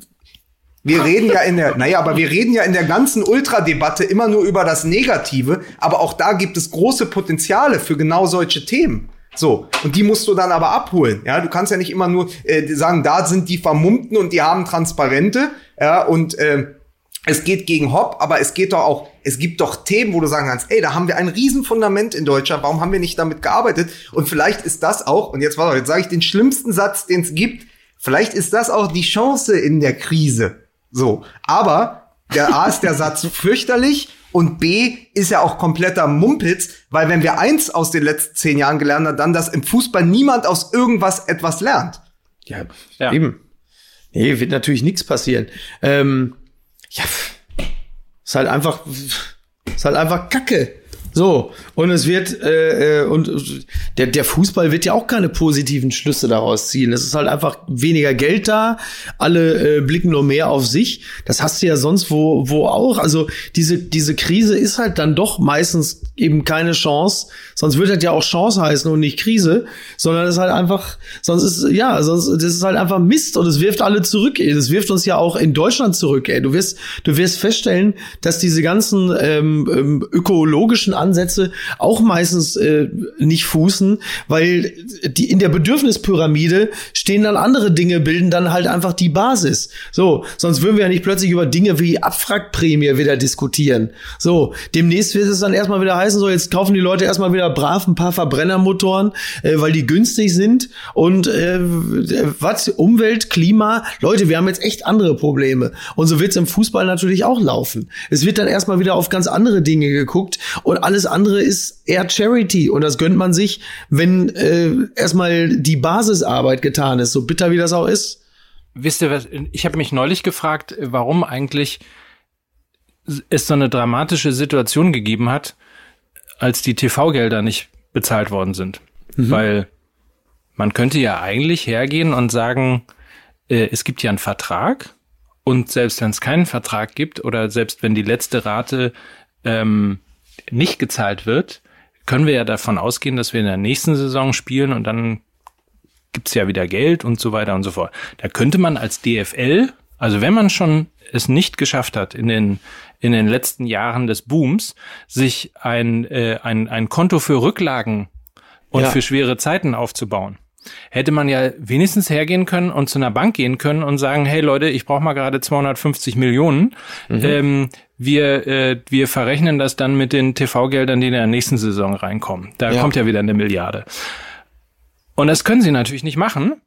wir reden ja in der, naja, aber wir reden ja in der ganzen Ultradebatte immer nur über das Negative, aber auch da gibt es große Potenziale für genau solche Themen. So, und die musst du dann aber abholen. Ja, du kannst ja nicht immer nur äh, sagen, da sind die Vermummten und die haben Transparente, ja, und äh, es geht gegen Hopp, aber es geht doch auch, es gibt doch Themen, wo du sagen kannst, ey, da haben wir ein Riesenfundament in Deutschland, warum haben wir nicht damit gearbeitet? Und vielleicht ist das auch, und jetzt warte, jetzt sage ich den schlimmsten Satz, den es gibt, vielleicht ist das auch die Chance in der Krise. So, aber der A ist der Satz fürchterlich und B ist ja auch kompletter Mumpitz, weil wenn wir eins aus den letzten zehn Jahren gelernt haben, dann, dass im Fußball niemand aus irgendwas etwas lernt. Ja, ja. eben. Nee, wird natürlich nichts passieren. Ähm, ja, ist halt einfach, ist halt einfach Kacke. So, und es wird, äh, äh, und der, der Fußball wird ja auch keine positiven Schlüsse daraus ziehen. Es ist halt einfach weniger Geld da, alle äh, blicken nur mehr auf sich. Das hast du ja sonst wo, wo auch. Also diese, diese Krise ist halt dann doch meistens eben keine Chance. Sonst wird das ja auch Chance heißen und nicht Krise, sondern es ist halt einfach, sonst ist, ja, sonst, das ist halt einfach Mist und es wirft alle zurück. Ey. Das wirft uns ja auch in Deutschland zurück, ey. Du wirst, du wirst feststellen, dass diese ganzen ähm, ähm ökologischen Ansätze auch meistens äh, nicht fußen, weil die in der Bedürfnispyramide stehen dann andere Dinge, bilden dann halt einfach die Basis. So, sonst würden wir ja nicht plötzlich über Dinge wie Abwrackprämie wieder diskutieren. So, demnächst wird es dann erstmal wieder heißen, so jetzt kaufen die Leute erstmal wieder brav ein paar Verbrennermotoren, äh, weil die günstig sind und äh, was Umwelt, Klima, Leute, wir haben jetzt echt andere Probleme und so wird es im Fußball natürlich auch laufen. Es wird dann erstmal wieder auf ganz andere Dinge geguckt und alles andere ist eher Charity und das gönnt man sich, wenn äh, erstmal die Basisarbeit getan ist, so bitter wie das auch ist. Wisst ihr was, ich habe mich neulich gefragt, warum eigentlich es so eine dramatische Situation gegeben hat, als die TV-Gelder nicht bezahlt worden sind. Mhm. Weil man könnte ja eigentlich hergehen und sagen, äh, es gibt ja einen Vertrag und selbst wenn es keinen Vertrag gibt oder selbst wenn die letzte Rate ähm, nicht gezahlt wird, können wir ja davon ausgehen, dass wir in der nächsten Saison spielen und dann gibt's ja wieder Geld und so weiter und so fort. Da könnte man als DFL, also wenn man schon es nicht geschafft hat, in den, in den letzten Jahren des Booms, sich ein, äh, ein, ein Konto für Rücklagen und ja. für schwere Zeiten aufzubauen, hätte man ja wenigstens hergehen können und zu einer Bank gehen können und sagen, hey Leute, ich brauche mal gerade 250 Millionen. Mhm. Ähm, wir, äh, wir verrechnen das dann mit den TV-Geldern, die in der nächsten Saison reinkommen. Da ja. kommt ja wieder eine Milliarde. Und das können sie natürlich nicht machen,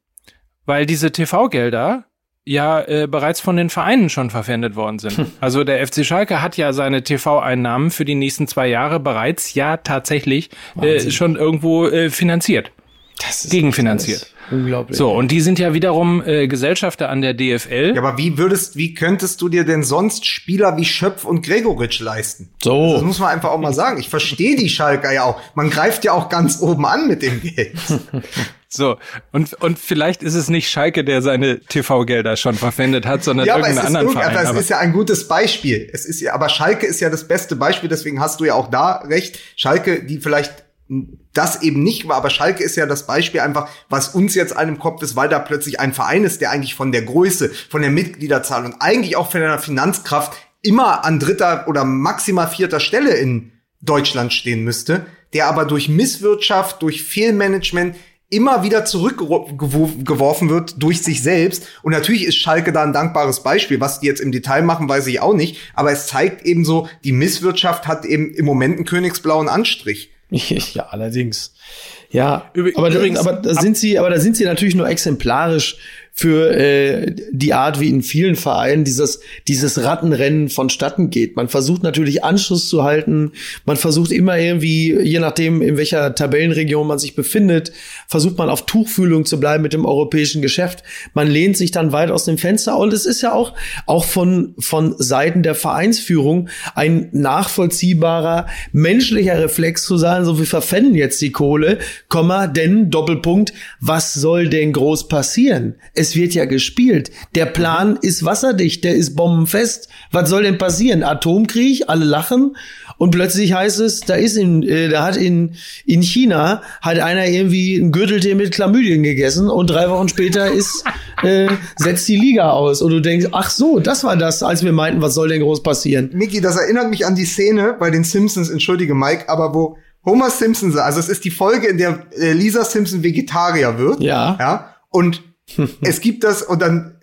weil diese TV-Gelder ja äh, bereits von den Vereinen schon verpfändet worden sind. Hm. Also der FC Schalke hat ja seine TV-Einnahmen für die nächsten zwei Jahre bereits ja tatsächlich äh, schon irgendwo äh, finanziert. Das ist gegenfinanziert. Unglaublich. So, und die sind ja wiederum äh, Gesellschafter an der DFL. Ja, aber wie würdest, wie könntest du dir denn sonst Spieler wie Schöpf und Gregoritsch leisten? So. Das muss man einfach auch mal sagen. Ich verstehe die Schalker ja auch. Man greift ja auch ganz oben an mit dem Geld. So, und, und vielleicht ist es nicht Schalke, der seine TV-Gelder schon verpfändet hat, sondern ja, irgendeinen anderen Verein. aber es ist ja ein gutes Beispiel. Es ist ja, aber Schalke ist ja das beste Beispiel, deswegen hast du ja auch da recht. Schalke, die vielleicht das eben nicht war, aber Schalke ist ja das Beispiel einfach, was uns jetzt im Kopf ist, weil da plötzlich ein Verein ist, der eigentlich von der Größe, von der Mitgliederzahl und eigentlich auch von der Finanzkraft immer an dritter oder maximal vierter Stelle in Deutschland stehen müsste, der aber durch Misswirtschaft, durch Fehlmanagement immer wieder zurückgeworfen wird durch sich selbst. Und natürlich ist Schalke da ein dankbares Beispiel. Was die jetzt im Detail machen, weiß ich auch nicht. Aber es zeigt eben so, die Misswirtschaft hat eben im Moment einen königsblauen Anstrich. Ja, allerdings. Ja, Übr- aber, da, übrigens, aber da sind sie, aber da sind sie natürlich nur exemplarisch für äh, die Art, wie in vielen Vereinen dieses dieses Rattenrennen vonstatten geht. Man versucht natürlich Anschluss zu halten. Man versucht immer irgendwie, je nachdem in welcher Tabellenregion man sich befindet, versucht man auf Tuchfühlung zu bleiben mit dem europäischen Geschäft. Man lehnt sich dann weit aus dem Fenster und es ist ja auch auch von von Seiten der Vereinsführung ein nachvollziehbarer menschlicher Reflex zu sagen, so wir verpfänden jetzt die Kohle, Komma, denn Doppelpunkt, was soll denn groß passieren? Es wird ja gespielt. Der Plan ist wasserdicht, der ist bombenfest. Was soll denn passieren? Atomkrieg, alle lachen und plötzlich heißt es, da ist in, äh, da hat in in China hat einer irgendwie ein Gürteltee mit Chlamydien gegessen und drei Wochen später ist äh, setzt die Liga aus und du denkst, ach so, das war das, als wir meinten, was soll denn groß passieren? Niki, das erinnert mich an die Szene bei den Simpsons, entschuldige Mike, aber wo Homer Simpson, also es ist die Folge, in der äh, Lisa Simpson Vegetarier wird. Ja. Ja. Und es gibt das, und dann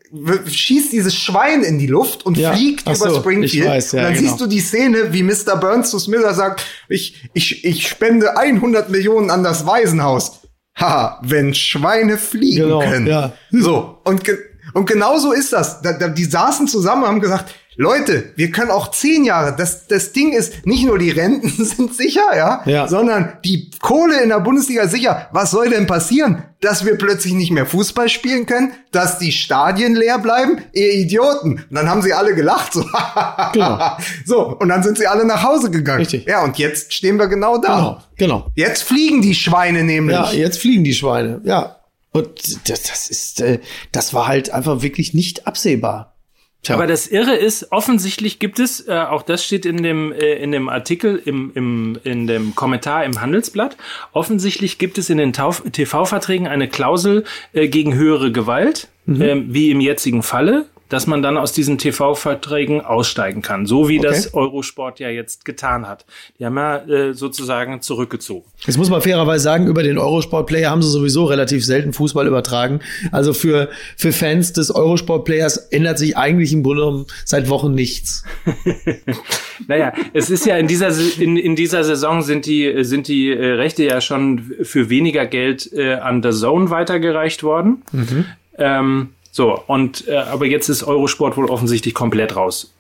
schießt dieses Schwein in die Luft und Ja. fliegt Ach über so, Springfield. weiß, ja, und dann genau. siehst du die Szene, wie Mr. Burns zu Smiller sagt, ich, ich, ich spende 100 Millionen an das Waisenhaus. Haha, wenn Schweine fliegen Genau, können. ja. So, und, ge und genau so ist das. Da, da, die saßen zusammen und haben gesagt, Leute, wir können auch zehn Jahre. Das, das Ding ist, nicht nur die Renten sind sicher, ja, Ja. sondern die Kohle in der Bundesliga ist sicher. Was soll denn passieren? Dass wir plötzlich nicht mehr Fußball spielen können, dass die Stadien leer bleiben? Ihr Idioten. Und dann haben sie alle gelacht. So, Genau. so und dann sind sie alle nach Hause gegangen. Richtig. Ja, und jetzt stehen wir genau da. Genau, genau. Jetzt fliegen die Schweine nämlich. Ja, jetzt fliegen die Schweine. Ja. Und das, das ist, äh, das war halt einfach wirklich nicht absehbar. Tja. Aber das Irre ist, offensichtlich gibt es, äh, auch das steht in dem, äh, in dem Artikel, im, im, in dem Kommentar im Handelsblatt, offensichtlich gibt es in den TV-Verträgen eine Klausel äh, gegen höhere Gewalt, ähm, wie im jetzigen Falle, dass man dann aus diesen TV-Verträgen aussteigen kann, so wie das Eurosport ja jetzt getan hat. Die haben ja äh, sozusagen zurückgezogen. Jetzt muss man fairerweise sagen, über den Eurosport-Player haben sie sowieso relativ selten Fußball übertragen. Also für, für Fans des Eurosport-Players ändert sich eigentlich im Grunde genommen seit Wochen nichts. Naja, es ist ja in dieser Se- in, in dieser Saison sind die sind die äh, Rechte ja schon für weniger Geld äh, an The Zone weitergereicht worden. Ähm, so und äh, aber jetzt ist Eurosport wohl offensichtlich komplett raus.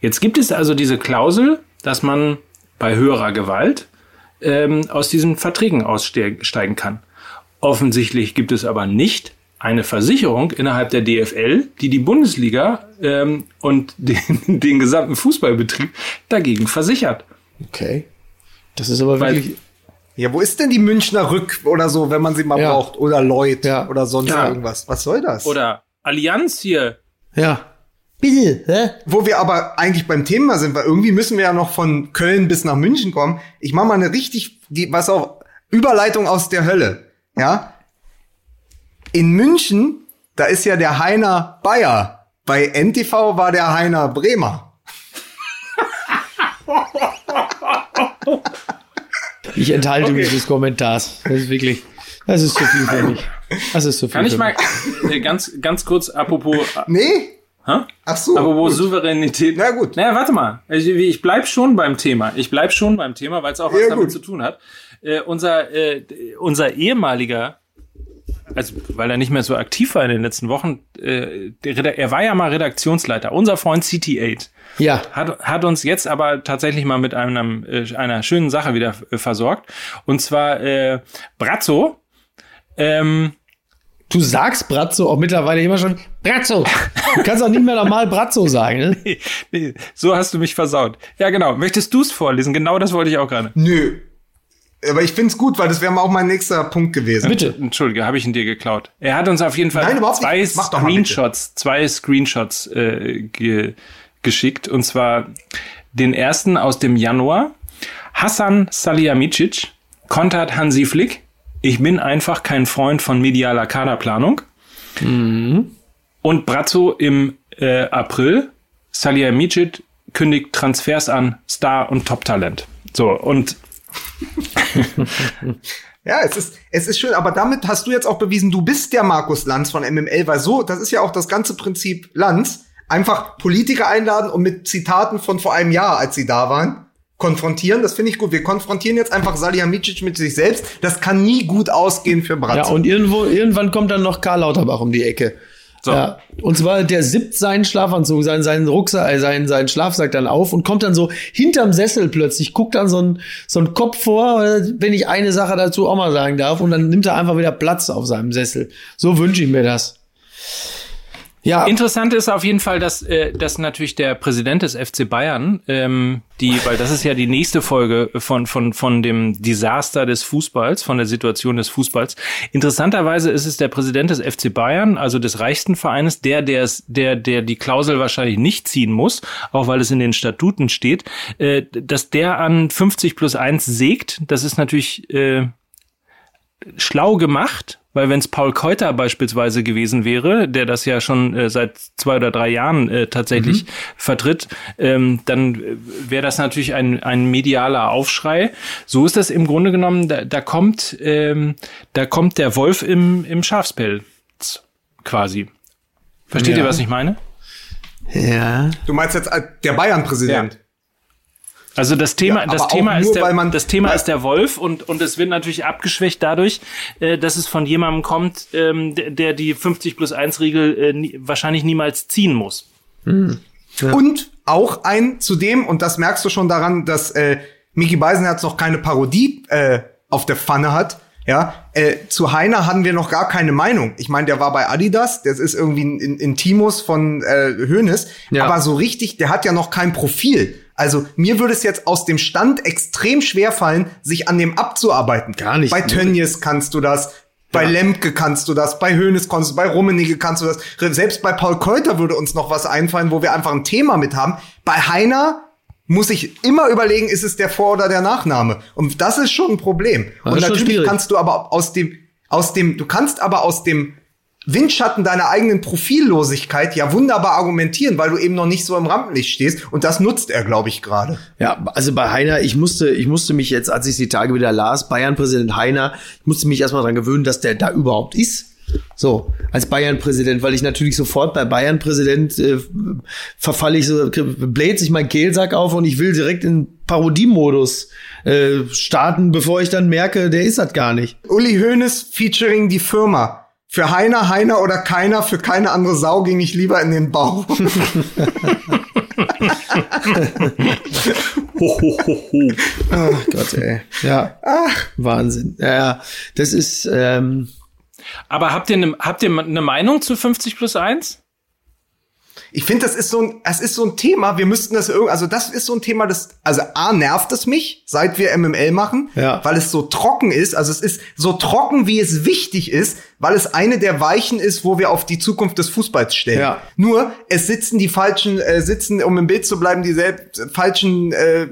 Jetzt gibt es also diese Klausel, dass man bei höherer Gewalt ähm, aus diesen Verträgen aussteigen kann. Offensichtlich gibt es aber nicht eine Versicherung innerhalb der DFL, die die Bundesliga ähm, und den, den gesamten Fußballbetrieb dagegen versichert. Okay. Das ist aber Weil- wirklich. Ja, wo ist denn die Münchner Rück oder so, wenn man sie mal Ja. braucht? Oder Lloyd Ja. oder sonst Ja. irgendwas. Was soll das? Oder Allianz hier. Ja. Bitte, hä? Wo wir aber eigentlich beim Thema sind, weil irgendwie müssen wir ja noch von Köln bis nach München kommen. Ich mache mal eine richtig, die, was auch, Überleitung aus der Hölle. Ja? In München, da ist ja der Heiner Bayer. Bei NTV war der Heiner Bremer. Ich enthalte mich des Kommentars. Das ist wirklich, das ist zu viel für mich. Das ist zu viel Kann ich mal mich. äh, ganz ganz kurz apropos Nee? Hä? Ach so. Apropos gut. Souveränität. Na gut. Naja, warte mal. Ich, ich bleib schon beim Thema. Ich bleib schon beim Thema, weil es auch was Ja, damit gut. zu tun hat. Äh, unser, äh, unser ehemaliger, also weil er nicht mehr so aktiv war in den letzten Wochen, äh, der, er war ja mal Redaktionsleiter, unser Freund CT8. Ja. Hat, hat uns jetzt aber tatsächlich mal mit einem, äh, einer schönen Sache wieder äh, versorgt. Und zwar äh, Brazzo Ähm, Du sagst Brazzo auch mittlerweile immer schon Brazzo. Du kannst auch nicht mehr normal Brazzo sagen. Ne? nee, nee, so hast du mich versaut. Ja, genau. Möchtest du es vorlesen? Genau das wollte ich auch gerade. Nö. Aber ich find's gut, weil das wäre auch mein nächster Punkt gewesen. Bitte. Entschuldige, habe ich ihn dir geklaut. Er hat uns auf jeden Fall Nein, zwei Screenshots, zwei Screenshots äh, ge geschickt. Und zwar den ersten aus dem Januar. Hassan Salihamidzic kontert Hansi Flick. Ich bin einfach kein Freund von medialer Kaderplanung. Und Brazzo im äh, April. Salihamidzic kündigt Transfers an, Star und Top-Talent. So, und Ja, es ist, es ist schön, aber damit hast du jetzt auch bewiesen, du bist der Markus Lanz von MML, weil so, das ist ja auch das ganze Prinzip Lanz. Einfach Politiker einladen und mit Zitaten von vor einem Jahr, als sie da waren, konfrontieren. Das finde ich gut. Wir konfrontieren jetzt einfach Salihamidzic mit sich selbst. Das kann nie gut ausgehen für Ja, Bratzo. und irgendwo, irgendwann kommt dann noch Karl Lauterbach um die Ecke. So. Ja. Und zwar, der sippt seinen Schlafanzug, seinen, seinen Rucksack, äh, seinen, seinen Schlafsack dann auf und kommt dann so hinterm Sessel plötzlich, guckt dann so ein, so ein Kopf vor, äh, wenn ich eine Sache dazu auch mal sagen darf, und dann nimmt er einfach wieder Platz auf seinem Sessel. So wünsche ich mir das. Ja, Interessant ist auf jeden Fall, dass, äh, dass natürlich der Präsident des FC Bayern, ähm, die, weil das ist ja die nächste Folge von, von, von dem Desaster des Fußballs, von der Situation des Fußballs. Interessanterweise ist es der Präsident des FC Bayern, also des reichsten Vereines, der, der, der, der die Klausel wahrscheinlich nicht ziehen muss, auch weil es in den Statuten steht, äh, dass der an 50 plus 1 sägt. Das ist natürlich, äh, schlau gemacht, weil wenn es Paul Keuter beispielsweise gewesen wäre, der das ja schon äh, seit zwei oder drei Jahren äh, tatsächlich vertritt, ähm, dann äh, wäre das natürlich ein, ein medialer Aufschrei. So ist das im Grunde genommen, da, da kommt ähm, da kommt der Wolf im, im Schafspelz quasi. Versteht Ja. ihr, was ich meine? ja. Du meinst jetzt äh, der Bayern-Präsident. Also das Thema, Ja, das Thema ist nur, der, man- das Thema weil- ist der Wolf und und es wird natürlich abgeschwächt dadurch, äh, dass es von jemandem kommt, ähm, der, der die 50 plus 1 Regel äh, nie, wahrscheinlich niemals ziehen muss. Und auch ein zudem, und das merkst du schon daran, dass äh, Mickey Beisenherz noch keine Parodie äh, auf der Pfanne hat. Ja, äh, zu Heiner hatten wir noch gar keine Meinung. Ich meine, der war bei Adidas, das ist irgendwie ein, ein Intimus von äh, Hoeneß, Ja. aber so richtig, der hat ja noch kein Profil. Also mir würde es jetzt aus dem Stand extrem schwer fallen, sich an dem abzuarbeiten. Gar nicht. Bei Tönnies kannst du das, bei Lemke kannst du das, bei Hoeneß kannst du, bei Rummenigge kannst du das. Selbst bei Paul Keuter würde uns noch was einfallen, wo wir einfach ein Thema mit haben. Bei Heiner muss ich immer überlegen, ist es der Vor- oder der Nachname? Und das ist schon ein Problem. Das Und natürlich kannst du aber aus dem, aus dem, du kannst aber aus dem Windschatten deiner eigenen Profillosigkeit ja wunderbar argumentieren, weil du eben noch nicht so im Rampenlicht stehst. Und das nutzt er, glaube ich, gerade. Ja, also bei Heiner, ich musste, ich musste mich jetzt, als ich die Tage wieder las, Bayern-Präsident Heiner, ich musste mich erstmal dran gewöhnen, dass der da überhaupt ist. So, als Bayern-Präsident, weil ich natürlich sofort bei Bayern-Präsident äh, verfalle ich so, bläht sich mein Kehlsack auf und ich will direkt in Parodiemodus äh, starten, bevor ich dann merke, der ist das gar nicht. Uli Hoeneß featuring die Firma. Für Heiner, Heiner oder keiner, für keine andere Sau ging ich lieber in den Bau. Ho, ho, ho, ho. Ach Gott, ey. Ja. Wahnsinn. Ja, Ja, das ist, ähm, Aber habt ihr eine habt ihr eine Meinung zu 50 plus 1? Ich finde, das ist so ein, das ist so ein Thema. Wir müssten das irgendwie, also das ist so ein Thema, das, also A, nervt es mich, seit wir MML machen, Ja. weil es so trocken ist. Also es ist so trocken, wie es wichtig ist, weil es eine der Weichen ist, wo wir auf die Zukunft des Fußballs stellen. Ja. Nur, es sitzen die falschen, äh, sitzen, um im Bild zu bleiben, die selbst, falschen, äh,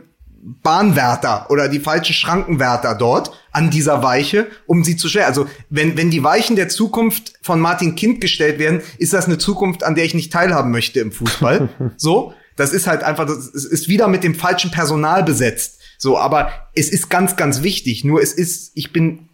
Bahnwärter oder die falschen Schrankenwärter dort an dieser Weiche, um sie zu stellen. Also wenn, wenn die Weichen der Zukunft von Martin Kind gestellt werden, ist das eine Zukunft, an der ich nicht teilhaben möchte im Fußball. so, das ist halt einfach, das ist ist wieder mit dem falschen Personal besetzt. So, aber es ist ganz, ganz wichtig. Nur es ist, ich bin,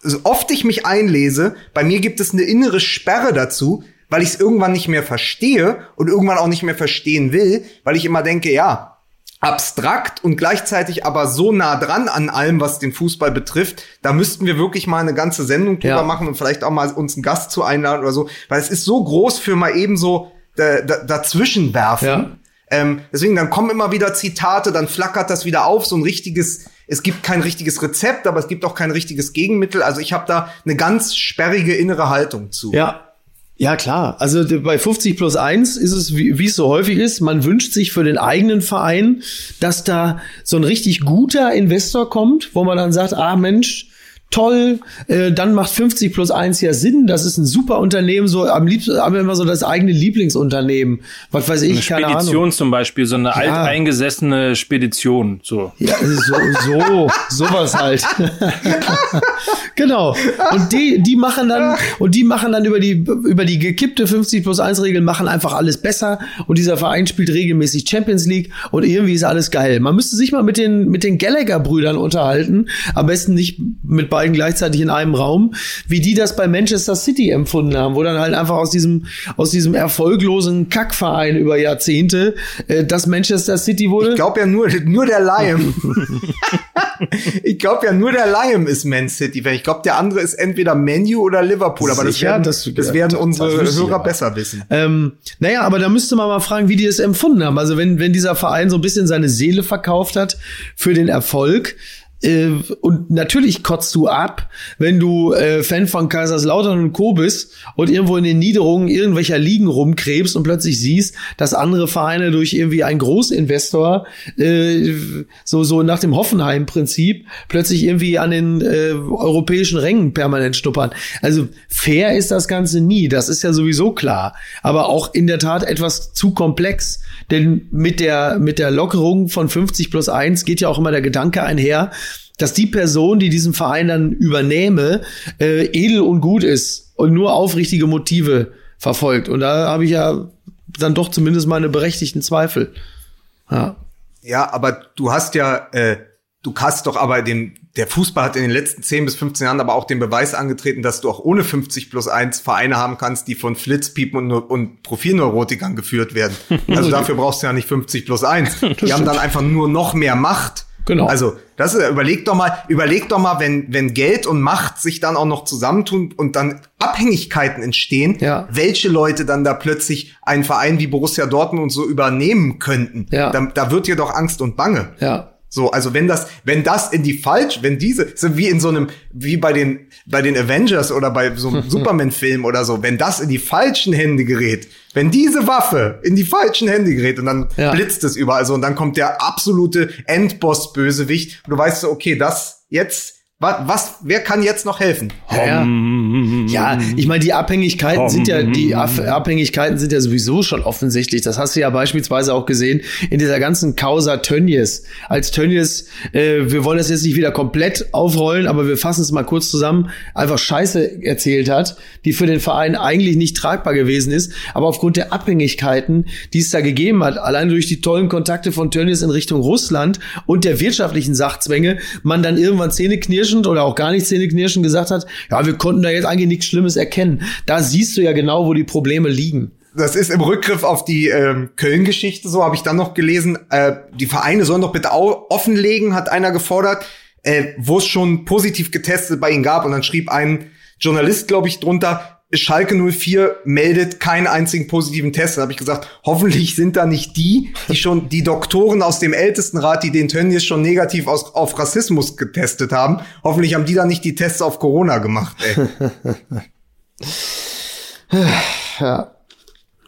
so oft ich mich einlese, bei mir gibt es eine innere Sperre dazu, weil ich es irgendwann nicht mehr verstehe und irgendwann auch nicht mehr verstehen will, weil ich immer denke, ja, abstrakt und gleichzeitig aber so nah dran an allem, was den Fußball betrifft, da müssten wir wirklich mal eine ganze Sendung drüber Ja. machen und vielleicht auch mal uns einen Gast zu einladen oder so, weil es ist so groß für mal eben so da, da, dazwischen werfen. Ja. Ähm, deswegen, dann kommen immer wieder Zitate, dann flackert das wieder auf, so ein richtiges, es gibt kein richtiges Rezept, aber es gibt auch kein richtiges Gegenmittel. Also ich habe da eine ganz sperrige innere Haltung zu. Ja, ja, klar. Also bei 50 plus 1 ist es, wie, es so häufig ist, man wünscht sich für den eigenen Verein, dass da so ein richtig guter Investor kommt, wo man dann sagt, ah Mensch, toll, äh, dann macht 50 plus 1 ja Sinn, das ist ein super Unternehmen, so am liebsten haben wir immer so das eigene Lieblingsunternehmen. Was weiß ich, eine keine Spedition Ahnung. zum Beispiel, so eine Ja. alteingesessene Spedition. So. Ja, so, so, sowas halt. genau. Und die, die machen dann, und die machen dann über die, über die gekippte 50 plus 1 Regel machen einfach alles besser. Und dieser Verein spielt regelmäßig Champions League und irgendwie ist alles geil. Man müsste sich mal mit den, mit den Gallagher-Brüdern unterhalten. Am besten nicht mit beiden gleichzeitig in einem Raum, wie die das bei Manchester City empfunden haben, wo dann halt einfach aus diesem, aus diesem erfolglosen Kackverein über Jahrzehnte, äh, das Manchester City wurde. Ich glaube ja nur, nur der Lion. ich glaube ja nur der Lion ist Man City. Ich glaube, der andere ist entweder Menu oder Liverpool. Aber das Sicher? werden, Das- das, werden das unsere ich Hörer aber. besser wissen. Ähm, naja, aber da müsste man mal fragen, wie die es empfunden haben. Also wenn, wenn dieser Verein so ein bisschen seine Seele verkauft hat für den Erfolg, äh, und natürlich kotzt du ab, wenn du äh, Fan von Kaiserslautern und Co. bist und irgendwo in den Niederungen irgendwelcher Ligen rumkrebst und plötzlich siehst, dass andere Vereine durch irgendwie einen Großinvestor äh, so, so nach dem Hoffenheim-Prinzip plötzlich irgendwie an den äh, europäischen Rängen permanent schnuppern. Also fair ist das Ganze nie, das ist ja sowieso klar. Aber auch in der Tat etwas zu komplex. Denn mit der, mit der Lockerung von 50 plus 1 geht ja auch immer der Gedanke einher, dass die Person, die diesen Verein dann übernehme, äh, edel und gut ist und nur aufrichtige Motive verfolgt. Und da habe ich ja dann doch zumindest meine berechtigten Zweifel. Ja. Ja, aber du hast ja, äh, du hast doch aber den, der Fußball hat in den letzten 10 bis 15 Jahren aber auch den Beweis angetreten, dass du auch ohne 50 plus 1 Vereine haben kannst, die von Flitzpiepen und, und Profilneurotikern geführt werden. Also dafür brauchst du ja nicht 50 plus 1. Die haben dann einfach nur noch mehr Macht. Genau. Also, das ist, überleg doch mal, überleg doch mal, wenn, wenn Geld und Macht sich dann auch noch zusammentun und dann Abhängigkeiten entstehen, Ja. welche Leute dann da plötzlich einen Verein wie Borussia Dortmund und so übernehmen könnten. Ja. Da, da wird dir doch Angst und Bange. Ja. So, also wenn das, wenn das in die falsch, wenn diese, so wie in so einem, wie bei den, bei den Avengers oder bei so einem Superman-Film oder so, wenn das in die falschen Hände gerät, wenn diese Waffe in die falschen Hände gerät und dann Ja. blitzt es überall so und dann kommt der absolute Endboss-Bösewicht und du weißt so, okay, das jetzt, was, was, wer kann jetzt noch helfen? Ja, ja. ja ich meine, die Abhängigkeiten sind ja, die Ab Abhängigkeiten sind ja sowieso schon offensichtlich. Das hast du ja beispielsweise auch gesehen in dieser ganzen Causa Tönnies. Als Tönnies, äh, wir wollen das jetzt nicht wieder komplett aufrollen, aber wir fassen es mal kurz zusammen, einfach Scheiße erzählt hat, die für den Verein eigentlich nicht tragbar gewesen ist, aber aufgrund der Abhängigkeiten, die es da gegeben hat, allein durch die tollen Kontakte von Tönnies in Richtung Russland und der wirtschaftlichen Sachzwänge, man dann irgendwann zähneknirschend oder auch gar nicht zähneknirschend gesagt hat, ja, wir konnten da jetzt eigentlich nichts Schlimmes erkennen. Da siehst du ja genau, wo die Probleme liegen. das ist im Rückgriff auf die ähm, Köln-Geschichte so, habe ich dann noch gelesen, äh, die Vereine sollen doch bitte offenlegen, hat einer gefordert, äh, wo es schon positiv getestet bei ihnen gab. Und dann schrieb ein Journalist, glaube ich, drunter, Schalke 04 meldet keinen einzigen positiven Test. Da habe ich gesagt, hoffentlich sind da nicht die, die schon die Doktoren aus dem Ältestenrat, die den Tönnies schon negativ aus, auf Rassismus getestet haben. Hoffentlich haben die da nicht die Tests auf Corona gemacht. Ey. Ja.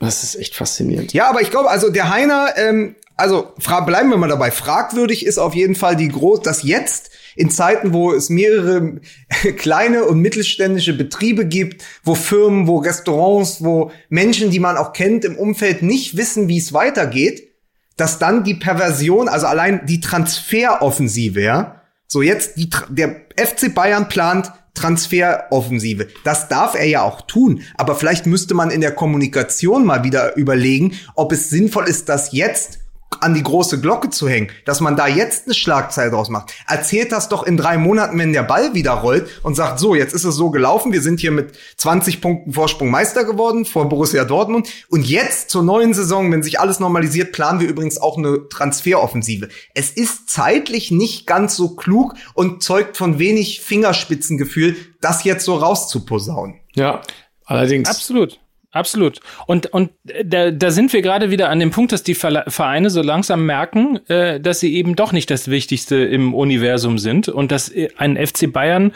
Das ist echt faszinierend. Ja, aber ich glaube, also der Heiner, ähm, also bleiben wir mal dabei. Fragwürdig ist auf jeden Fall die groß, dass jetzt in Zeiten, wo es mehrere kleine und mittelständische Betriebe gibt, wo Firmen, wo Restaurants, wo Menschen, die man auch kennt im Umfeld nicht wissen, wie es weitergeht, dass dann die Perversion, also allein die Transferoffensive, ja, so jetzt die, der FC Bayern plant Transferoffensive. Das darf er ja auch tun. Aber vielleicht müsste man in der Kommunikation mal wieder überlegen, ob es sinnvoll ist, das jetzt an die große Glocke zu hängen, dass man da jetzt eine Schlagzeile draus macht. Erzählt das doch in drei Monaten, wenn der Ball wieder rollt und sagt, so, jetzt ist es so gelaufen, wir sind hier mit 20 Punkten Vorsprung Meister geworden vor Borussia Dortmund und jetzt zur neuen Saison, wenn sich alles normalisiert, planen wir übrigens auch eine Transferoffensive. Es ist zeitlich nicht ganz so klug und zeugt von wenig Fingerspitzengefühl, das jetzt so rauszuposaunen. Ja, allerdings. Absolut. Absolut. Und, und da, da sind wir gerade wieder an dem Punkt, dass die Vereine so langsam merken, äh, dass sie eben doch nicht das Wichtigste im Universum sind und dass äh, ein FC Bayern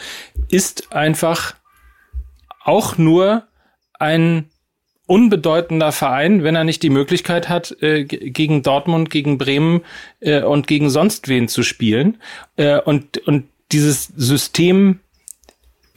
ist einfach auch nur ein unbedeutender Verein, wenn er nicht die Möglichkeit hat, äh, gegen Dortmund, gegen Bremen äh, und gegen sonst wen zu spielen. Äh, und, und dieses System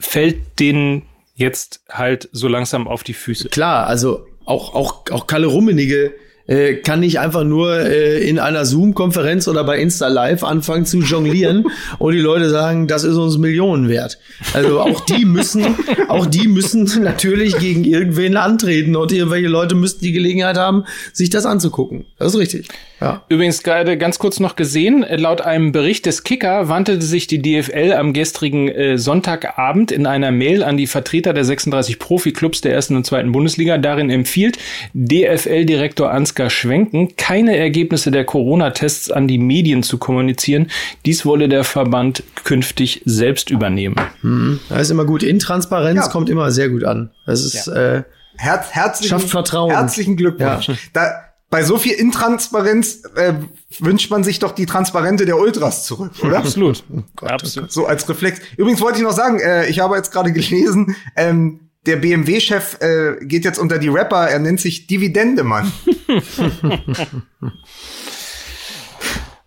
fällt den jetzt halt so langsam auf die Füße. Klar, also auch, auch, auch Kalle Rummenigge äh, kann nicht einfach nur äh, in einer Zoom-Konferenz oder bei Insta Live anfangen zu jonglieren und die Leute sagen, das ist uns Millionen wert. Also auch die müssen, auch die müssen natürlich gegen irgendwen antreten und irgendwelche Leute müssten die Gelegenheit haben, sich das anzugucken. Das ist richtig. Ja. Übrigens gerade ganz kurz noch gesehen, laut einem Bericht des Kicker wandte sich die DFL am gestrigen äh, Sonntagabend in einer Mail an die Vertreter der 36 Profiklubs der ersten und zweiten Bundesliga. Darin empfiehlt DFL-Direktor Ansgar Schwenken, keine Ergebnisse der Corona-Tests an die Medien zu kommunizieren. Dies wolle der Verband künftig selbst übernehmen. Hm. Das ist immer gut. Intransparenz ja. kommt immer sehr gut an. Das ist ja. äh, Herz, herzlichen, schafft Vertrauen. Herzlichen Glückwunsch. Ja. Da, bei so viel Intransparenz äh, wünscht man sich doch die Transparente der Ultras zurück, oder? Absolut. Oh Gott, Absolut. So als Reflex. Übrigens wollte ich noch sagen, äh, ich habe jetzt gerade gelesen, ähm, der BMW-Chef äh, geht jetzt unter die Rapper, er nennt sich Dividendemann.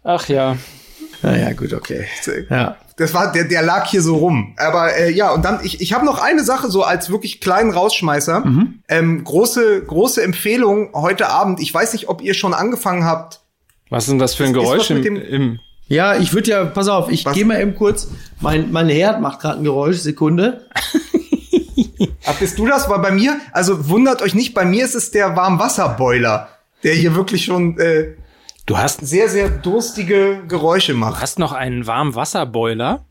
Ach ja. Naja, gut, okay. Ja. Das war, der, der lag hier so rum. Aber äh, ja, und dann, ich, ich habe noch eine Sache so als wirklich kleinen Rausschmeißer. Mhm. Ähm, große, große Empfehlung heute Abend. Ich weiß nicht, ob ihr schon angefangen habt. Was ist denn das für ein Geräusch im, im Ja, ich würde ja, pass auf, ich gehe mal eben kurz. Mein, mein Herd macht gerade ein Geräusch, Sekunde. Ach, bist du das? Weil bei mir, also wundert euch nicht, bei mir ist es der Warmwasserboiler, der hier wirklich schon äh, Du hast sehr, sehr durstige Geräusche macht. Du hast noch einen Warmwasserboiler.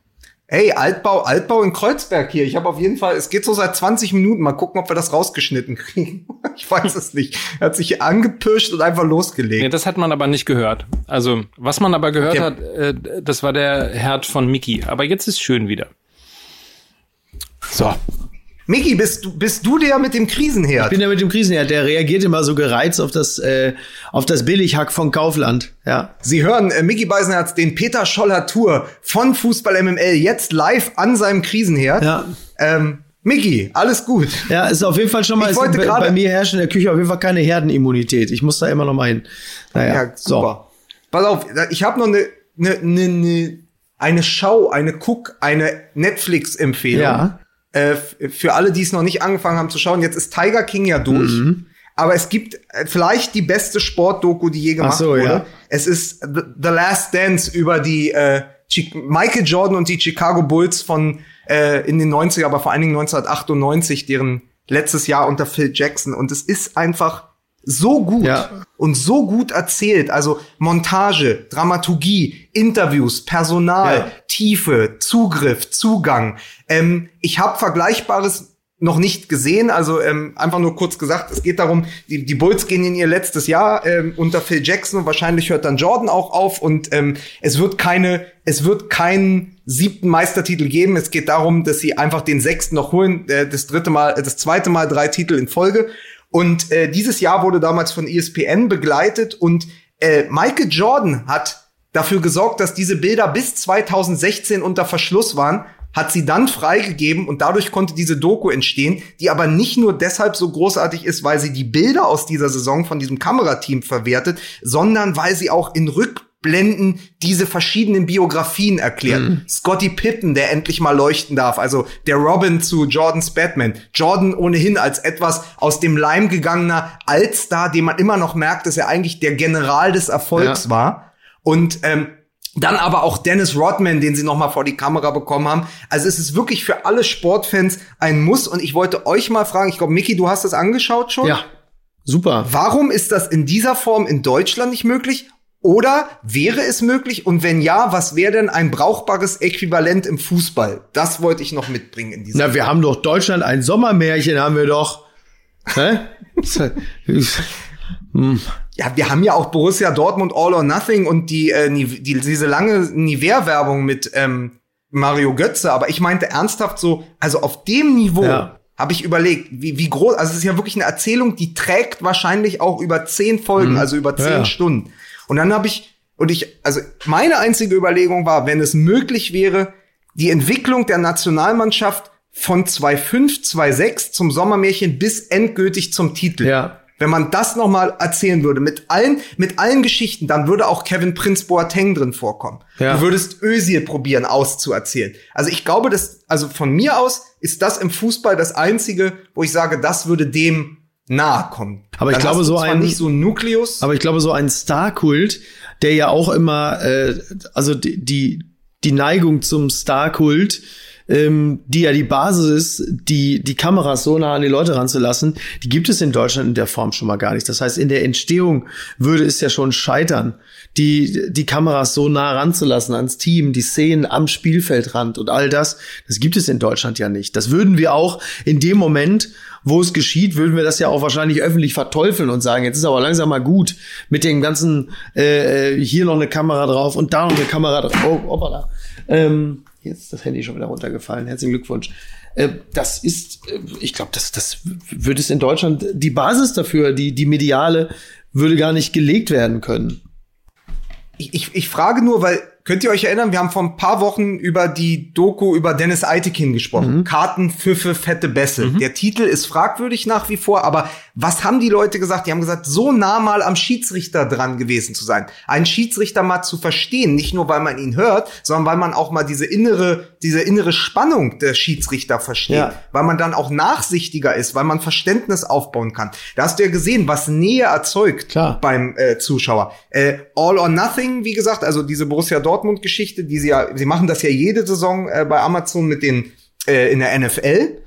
Hey, Altbau, Altbau in Kreuzberg hier. Ich habe auf jeden Fall, es geht so seit 20 Minuten. Mal gucken, ob wir das rausgeschnitten kriegen. ich weiß es nicht. Er hat sich angepirscht und einfach losgelegt. Nee, das hat man aber nicht gehört. Also, was man aber gehört okay. hat, äh, das war der Herd von Mickey. Aber jetzt ist schön wieder. So. Miki, bist du, bist du der mit dem Krisenherd? Ich bin der mit dem Krisenherd. Der reagiert immer so gereizt auf das, äh, auf das Billighack von Kaufland. Ja. Sie hören äh, Mickey Beisenherz den Peter Scholler Tour von Fußball MML jetzt live an seinem Krisenherd. Ja. Ähm, Miki, alles gut. Ja, ist auf jeden Fall schon mal, ich wollte bei, bei mir herrscht in der Küche auf jeden Fall keine Herdenimmunität. Ich muss da immer noch mal hin. Naja, ja, super. So. Pass auf, ich habe noch eine, eine, eine, eine Schau, eine Cook, eine Netflix-Empfehlung. Ja. Äh, für alle, die es noch nicht angefangen haben zu schauen, jetzt ist Tiger King ja durch. Mhm. Aber es gibt äh, vielleicht die beste Sportdoku, die je gemacht so, wurde. Ja. Es ist The Last Dance über die äh, Michael Jordan und die Chicago Bulls von äh, in den 90er, aber vor allen Dingen 1998, deren letztes Jahr unter Phil Jackson. Und es ist einfach so gut ja. und so gut erzählt. Also Montage, Dramaturgie, Interviews, Personal, ja. Tiefe, Zugriff, Zugang. Ähm, ich habe Vergleichbares noch nicht gesehen. Also ähm, einfach nur kurz gesagt, es geht darum, die, die Bulls gehen in ihr letztes Jahr ähm, unter Phil Jackson und wahrscheinlich hört dann Jordan auch auf und ähm, es wird keine, es wird keinen siebten Meistertitel geben. Es geht darum, dass sie einfach den sechsten noch holen, äh, das dritte Mal, äh, das zweite Mal drei Titel in Folge. Und äh, dieses Jahr wurde damals von ESPN begleitet und äh, Michael Jordan hat dafür gesorgt, dass diese Bilder bis 2016 unter Verschluss waren, hat sie dann freigegeben und dadurch konnte diese Doku entstehen, die aber nicht nur deshalb so großartig ist, weil sie die Bilder aus dieser Saison von diesem Kamerateam verwertet, sondern weil sie auch in Rück Blenden diese verschiedenen Biografien erklärt. Mhm. Scotty Pippen, der endlich mal leuchten darf, also der Robin zu Jordans Batman. Jordan ohnehin als etwas aus dem Leim gegangener Altstar, dem man immer noch merkt, dass er eigentlich der General des Erfolgs ja. war. Und ähm, dann aber auch Dennis Rodman, den sie noch mal vor die Kamera bekommen haben. Also es ist wirklich für alle Sportfans ein Muss. Und ich wollte euch mal fragen, ich glaube, Mickey, du hast das angeschaut schon? Ja. Super. Warum ist das in dieser Form in Deutschland nicht möglich? Oder wäre es möglich? Und wenn ja, was wäre denn ein brauchbares Äquivalent im Fußball? Das wollte ich noch mitbringen in dieser. Na, wir haben doch Deutschland ein Sommermärchen, haben wir doch. Hä? ja, wir haben ja auch Borussia Dortmund All or Nothing und die, äh, die diese lange Nivea-Werbung mit ähm, Mario Götze. Aber ich meinte ernsthaft so, also auf dem Niveau. Ja habe ich überlegt, wie, wie groß, also es ist ja wirklich eine Erzählung, die trägt wahrscheinlich auch über zehn Folgen, Mhm. also über zehn Ja. Stunden. Und dann habe ich, und ich, also meine einzige Überlegung war, wenn es möglich wäre, die Entwicklung der Nationalmannschaft von 2.5, 2.6 zum Sommermärchen bis endgültig zum Titel. Ja. Wenn man das noch mal erzählen würde mit allen mit allen Geschichten, dann würde auch Kevin Prince Boateng drin vorkommen. Ja. Du würdest Özil probieren auszuerzählen. Also ich glaube, dass also von mir aus ist das im Fußball das einzige, wo ich sage, das würde dem nahe kommen. Aber ich Dann glaube, so ein- nicht so ein Nukleus. Aber ich glaube, so ein Star-Kult, der ja auch immer, äh, also die, die, die Neigung zum Star-Kult, ähm, die ja die Basis ist, die, die Kameras so nah an die Leute ranzulassen, die gibt es in Deutschland in der Form schon mal gar nicht. Das heißt, in der Entstehung würde es ja schon scheitern, die, die Kameras so nah ranzulassen ans Team, die Szenen am Spielfeldrand und all das. Das gibt es in Deutschland ja nicht. Das würden wir auch in dem Moment, wo es geschieht, würden wir das ja auch wahrscheinlich öffentlich verteufeln und sagen, jetzt ist aber langsam mal gut mit dem ganzen, äh, hier noch eine Kamera drauf und da noch eine Kamera drauf. Oh, hoppala. Ähm, jetzt ist das Handy schon wieder runtergefallen. Herzlichen Glückwunsch. Äh, das ist, äh, ich glaube, das, das würde es in Deutschland, die Basis dafür, die, die mediale, würde gar nicht gelegt werden können. Ich, ich, ich frage nur, weil könnt ihr euch erinnern, wir haben vor ein paar Wochen über die Doku über Dennis Eitekin gesprochen. Karten, Pfiffe, fette Bässe. Der Titel ist fragwürdig nach wie vor, aber was haben die Leute gesagt? Die haben gesagt, so nah mal am Schiedsrichter dran gewesen zu sein. Einen Schiedsrichter mal zu verstehen, nicht nur weil man ihn hört, sondern weil man auch mal diese innere, diese innere Spannung der Schiedsrichter versteht. Ja. Weil man dann auch nachsichtiger ist, weil man Verständnis aufbauen kann. Da hast du ja gesehen, was Nähe erzeugt Klar. beim äh, Zuschauer. Äh, All or Nothing, wie gesagt, also diese Borussia Dortmund-Geschichte, die sie ja, sie machen das ja jede Saison äh, bei Amazon mit den äh, in der NFL.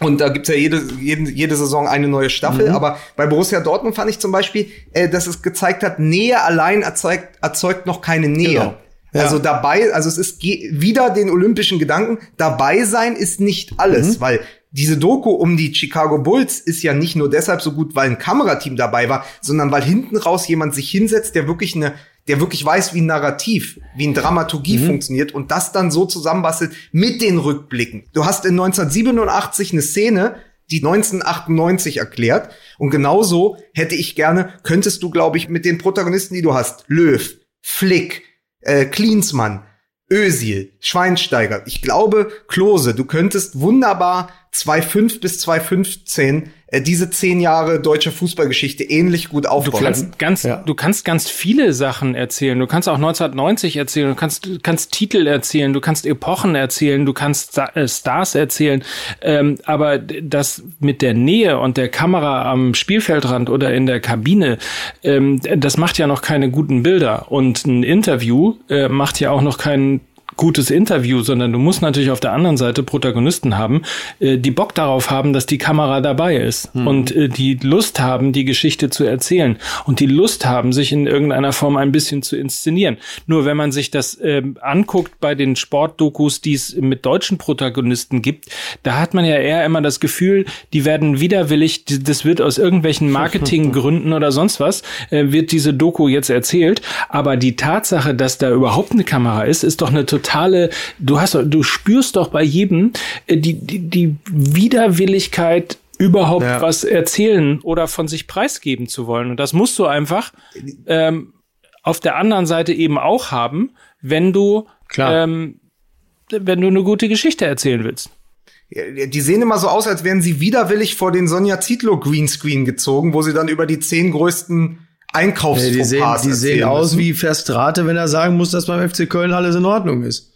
Und da gibt's ja jede, jede, jede Saison eine neue Staffel. Aber bei Borussia Dortmund fand ich zum Beispiel, äh, dass es gezeigt hat, Nähe allein erzeugt, erzeugt noch keine Nähe. Genau. Ja. Also dabei, also es ist wieder den olympischen Gedanken, dabei sein ist nicht alles, weil diese Doku um die Chicago Bulls ist ja nicht nur deshalb so gut, weil ein Kamerateam dabei war, sondern weil hinten raus jemand sich hinsetzt, der wirklich eine, der wirklich weiß, wie ein Narrativ, wie ein Dramaturgie funktioniert und das dann so zusammenbastelt mit den Rückblicken. Du hast in 1987 eine Szene, die 1998 erklärt und genauso hätte ich gerne, könntest du, glaube ich, mit den Protagonisten, die du hast, Löw, Flick, äh, Klinsmann, Özil, Schweinsteiger, ich glaube, Klose, du könntest wunderbar 2.5 bis 2.15 äh, diese zehn Jahre deutscher Fußballgeschichte ähnlich gut Du aufbauen. kannst ganz, Ja. du kannst ganz viele Sachen erzählen. Du kannst auch 1990 erzählen. Du kannst, du kannst Titel erzählen. Du kannst Epochen erzählen. Du kannst äh, Stars erzählen. Ähm, aber das mit der Nähe und der Kamera am Spielfeldrand oder in der Kabine, ähm, das macht ja noch keine guten Bilder. Und ein Interview äh, macht ja auch noch keinen gutes Interview, sondern du musst natürlich auf der anderen Seite Protagonisten haben, äh, die Bock darauf haben, dass die Kamera dabei ist und äh, die Lust haben, die Geschichte zu erzählen und die Lust haben, sich in irgendeiner Form ein bisschen zu inszenieren. Nur wenn man sich das ähm, anguckt bei den Sportdokus, die es mit deutschen Protagonisten gibt, da hat man ja eher immer das Gefühl, die werden widerwillig, das wird aus irgendwelchen Marketinggründen oder sonst was, äh, wird diese Doku jetzt erzählt. Aber die Tatsache, dass da überhaupt eine Kamera ist, ist doch eine totale, du hast, du spürst doch bei jedem äh, die, die, die Widerwilligkeit, überhaupt Ja. was erzählen oder von sich preisgeben zu wollen. Und das musst du einfach ähm, auf der anderen Seite eben auch haben, wenn du, Klar. ähm, wenn du eine gute Geschichte erzählen willst. Die sehen immer so aus, als wären sie widerwillig vor den Sonja Zietlow Greenscreen gezogen, wo sie dann über die zehn größten Äh, Einkaufsfauxpas die sehen, die sehen aus müssen. wie Verstrate, wenn er sagen muss, dass beim FC Köln alles in Ordnung ist.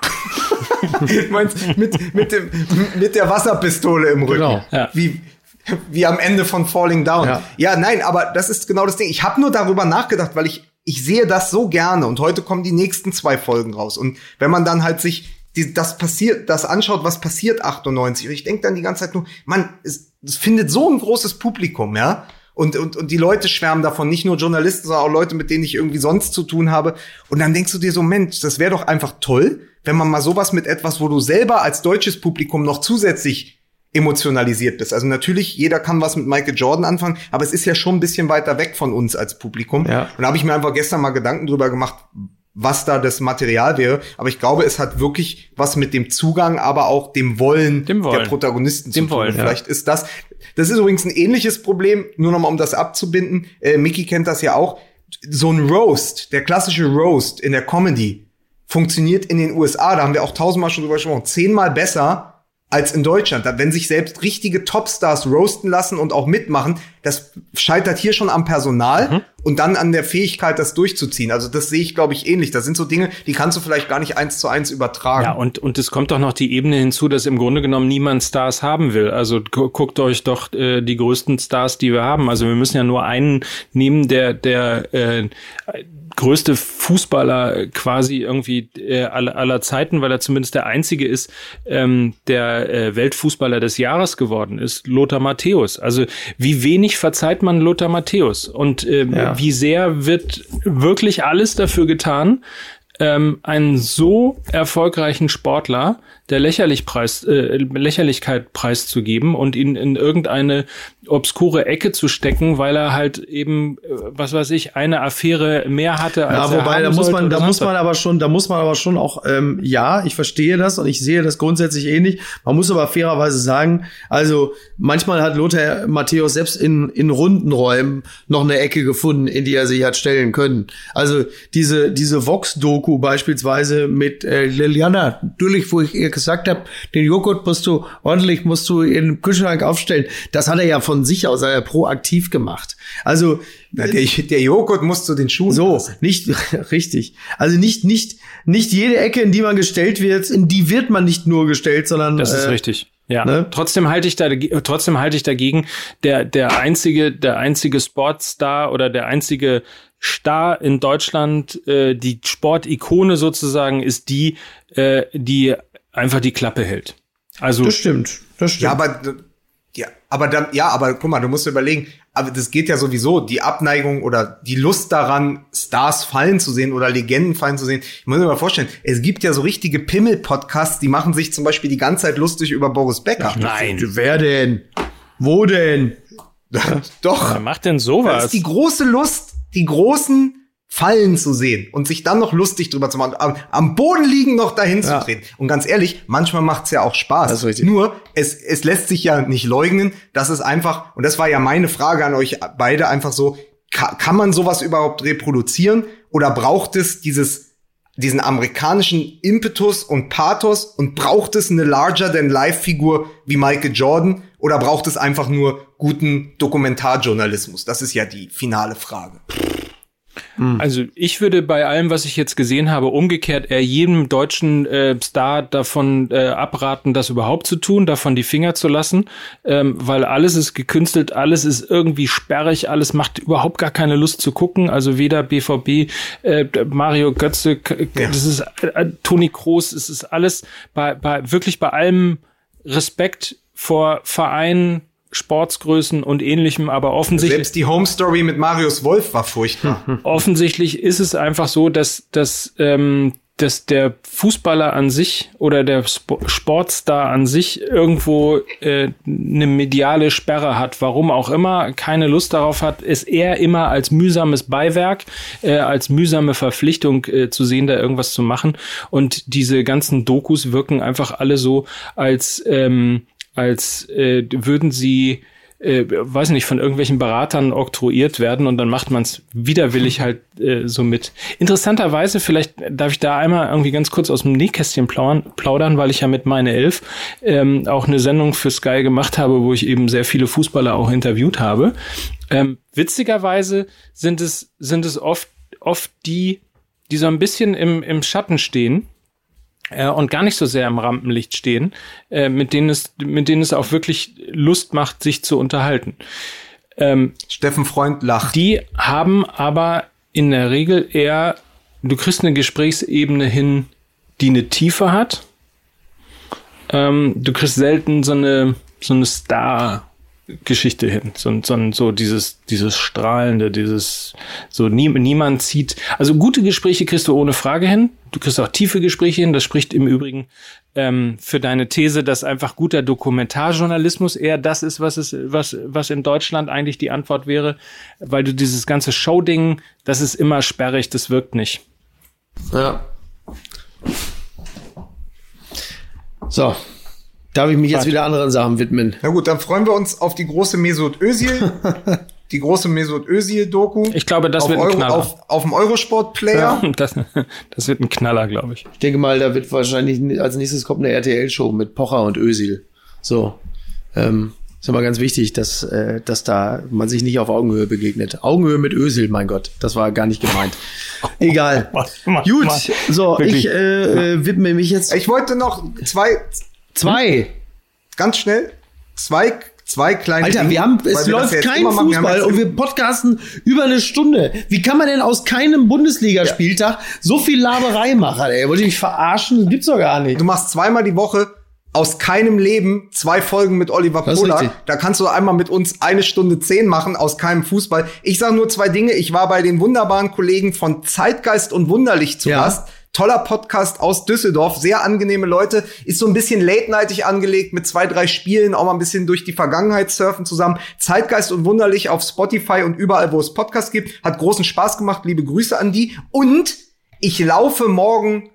Meinst, mit, mit, dem, mit der Wasserpistole im Rücken. Genau, ja. Wie, wie am Ende von Falling Down. Ja. Ja, nein, aber das ist genau das Ding. Ich habe nur darüber nachgedacht, weil ich, ich sehe das so gerne und heute kommen die nächsten zwei Folgen raus. Und wenn man dann halt sich die, das passiert, das anschaut, was passiert 98, und ich denke dann die ganze Zeit nur, man, es, es findet so ein großes Publikum, ja. Und, und, und die Leute schwärmen davon, nicht nur Journalisten, sondern auch Leute, mit denen ich irgendwie sonst zu tun habe. Und dann denkst du dir so, Mensch, das wäre doch einfach toll, wenn man mal sowas mit etwas, wo du selber als deutsches Publikum noch zusätzlich emotionalisiert bist. Also natürlich, jeder kann was mit Michael Jordan anfangen, aber es ist ja schon ein bisschen weiter weg von uns als Publikum. Ja. Und da habe ich mir einfach gestern mal Gedanken drüber gemacht, was da das Material wäre. Aber ich glaube, es hat wirklich was mit dem Zugang, aber auch dem Wollen, Dem Wollen. der Protagonisten Dem zu tun. Wollen, ja. Vielleicht ist das, das ist übrigens ein ähnliches Problem, nur nochmal um das abzubinden. Äh, Mickey kennt das ja auch. So ein Roast, der klassische Roast in der Comedy, funktioniert in den USA, da haben wir auch tausendmal schon drüber gesprochen, zehnmal besser als in Deutschland. Wenn sich selbst richtige Topstars roasten lassen und auch mitmachen, das scheitert hier schon am Personal Mhm. und dann an der Fähigkeit, das durchzuziehen. Also das sehe ich, glaube ich, ähnlich. Das sind so Dinge, die kannst du vielleicht gar nicht eins zu eins übertragen. Ja, und, und es kommt doch noch die Ebene hinzu, dass im Grunde genommen niemand Stars haben will. Also gu guckt euch doch äh, die größten Stars, die wir haben. Also wir müssen ja nur einen nehmen, der, der äh, größte Fußballer quasi irgendwie äh, aller, aller Zeiten, weil er zumindest der einzige ist, ähm, der äh, Weltfußballer des Jahres geworden ist, Lothar Matthäus. Also wie wenig verzeiht man Lothar Matthäus und ähm, Ja. wie sehr wird wirklich alles dafür getan, ähm, einen so erfolgreichen Sportler der Lächerlichpreis, äh, Lächerlichkeit preiszugeben und ihn in irgendeine obskure Ecke zu stecken, weil er halt eben, äh, was weiß ich, eine Affäre mehr hatte als Ja, er wobei, da muss man, da muss man aber schon, da muss man aber schon auch, ähm, ja, ich verstehe das und ich sehe das grundsätzlich ähnlich. Man muss aber fairerweise sagen, also manchmal hat Lothar Matthäus selbst in, in runden Räumen noch eine Ecke gefunden, in die er sich hat stellen können. Also diese, diese Vox-Doku beispielsweise mit äh, Liliana, natürlich, wo ich ihr gesagt habe, den Joghurt musst du ordentlich, musst du in den Kühlschrank aufstellen. Das hat er ja von sich aus, hat er proaktiv gemacht. Also Na, der, der Joghurt muss zu den Schuhen so, passen. nicht richtig. Also nicht nicht nicht jede Ecke, in die man gestellt wird, in die wird man nicht nur gestellt, sondern Das ist äh, richtig. Ja, ne? trotzdem halte ich da, trotzdem halte ich dagegen, der, der einzige, der einzige Sportstar oder der einzige Star in Deutschland, äh, die Sportikone sozusagen, ist die, äh, die einfach die Klappe hält. Also, Das stimmt. Das stimmt. Ja, aber ja, aber dann ja, aber guck mal, du musst dir überlegen, aber das geht ja sowieso die Abneigung oder die Lust daran, Stars fallen zu sehen oder Legenden fallen zu sehen. Ich muss mir mal vorstellen, es gibt ja so richtige Pimmel-Podcasts, die machen sich zum Beispiel die ganze Zeit lustig über Boris Becker. nein. Wer denn? Wo denn? Doch. wer macht denn Das sowas? ist die große Lust, die großen Fallen zu sehen und sich dann noch lustig drüber zu machen, am, am Boden liegen noch dahin Ja. zu treten. Und ganz ehrlich, manchmal macht's ja auch Spaß. Das ist. Nur, es, es lässt sich ja nicht leugnen, dass es einfach, und das war ja meine Frage an euch beide, einfach so, kann, kann man sowas überhaupt reproduzieren oder braucht es dieses diesen amerikanischen Impetus und Pathos und braucht es eine larger-than-life-Figur wie Michael Jordan oder braucht es einfach nur guten Dokumentarjournalismus? Das ist ja die finale Frage. Also ich würde bei allem, was ich jetzt gesehen habe, umgekehrt eher jedem deutschen äh, Star davon äh, abraten, das überhaupt zu tun, davon die Finger zu lassen, ähm, weil alles ist gekünstelt, alles ist irgendwie sperrig, alles macht überhaupt gar keine Lust zu gucken. Also weder BVB, äh, Mario Götze, Ja. das ist äh, Toni Kroos, es ist alles bei, bei wirklich bei allem Respekt vor Vereinen, Sportsgrößen und ähnlichem, aber offensichtlich Selbst die Home Story mit Marius Wolf war furchtbar. offensichtlich ist es einfach so, dass, dass, ähm, dass der Fußballer an sich oder der Sp Sportstar an sich irgendwo äh, eine mediale Sperre hat, warum auch immer, keine Lust darauf hat, es eher immer als mühsames Beiwerk, äh, als mühsame Verpflichtung äh, zu sehen, da irgendwas zu machen. Und diese ganzen Dokus wirken einfach alle so, als, ähm, als äh, würden sie äh, weiß nicht, von irgendwelchen Beratern oktroyiert werden und dann macht man es widerwillig halt äh, so mit. Interessanterweise, vielleicht darf ich da einmal irgendwie ganz kurz aus dem Nähkästchen plaudern, weil ich ja mit meine Elf ähm, auch eine Sendung für Sky gemacht habe, wo ich eben sehr viele Fußballer auch interviewt habe. Ähm, witzigerweise sind es, sind es oft, oft die, die so ein bisschen im, im Schatten stehen äh, und gar nicht so sehr im Rampenlicht stehen, äh, mit denen es, mit denen es auch wirklich Lust macht, sich zu unterhalten. Ähm, Steffen Freund lacht. die haben aber in der Regel eher, du kriegst eine Gesprächsebene hin, die eine Tiefe hat. Ähm, du kriegst selten so eine, so eine Star-Geschichte hin. So, so, so dieses, dieses Strahlende, dieses, so nie, niemand zieht. Also gute Gespräche kriegst du ohne Frage hin. Du kriegst auch tiefe Gespräche hin. Das spricht im Übrigen ähm, für deine These, dass einfach guter Dokumentarjournalismus eher das ist, was es, was, was in Deutschland eigentlich die Antwort wäre, weil du dieses ganze Showding, das ist immer sperrig, das wirkt nicht. Ja. So. Darf ich mich jetzt wieder anderen Sachen widmen? Na gut, dann freuen wir uns auf die große Mesut Özil, die große Mesut Özil Doku. Ich glaube, das auf wird ein Euro, Knaller. Auf, auf dem Eurosport Player. Das, das wird ein Knaller, glaube ich. Ich denke mal, da wird wahrscheinlich als nächstes kommt eine RTL-Show mit Pocher und Özil. So. Ähm, ist immer ganz wichtig, dass, äh, dass da man sich nicht auf Augenhöhe begegnet. Augenhöhe mit Özil, mein Gott, das war gar nicht gemeint. Egal. Gut, Mann. so, Wirklich. ich äh, äh, widme mich jetzt Ich wollte noch zwei, zwei. ganz schnell, zwei, zwei kleine Alter, Dinge, wir haben, es läuft ja kein machen. Fußball jetzt und wir podcasten über eine Stunde. Wie kann man denn aus keinem Bundesligaspieltag so viel Laberei machen, ey? Wollt ihr mich verarschen? Das gibt's doch gar nicht. Du machst zweimal die Woche aus keinem Leben zwei Folgen mit Oliver Pola. Da kannst du einmal mit uns eine Stunde zehn machen aus keinem Fußball. Ich sage nur zwei Dinge. Ich war bei den wunderbaren Kollegen von Zeitgeist und Wunderlich zu Ja. Gast. Toller Podcast aus Düsseldorf, sehr angenehme Leute, ist so ein bisschen late-nightig angelegt mit zwei, drei Spielen, auch mal ein bisschen durch die Vergangenheit surfen zusammen. Zeitgeist und Wunderlich auf Spotify und überall, wo es Podcasts gibt. Hat großen Spaß gemacht, liebe Grüße an die. Und ich laufe morgen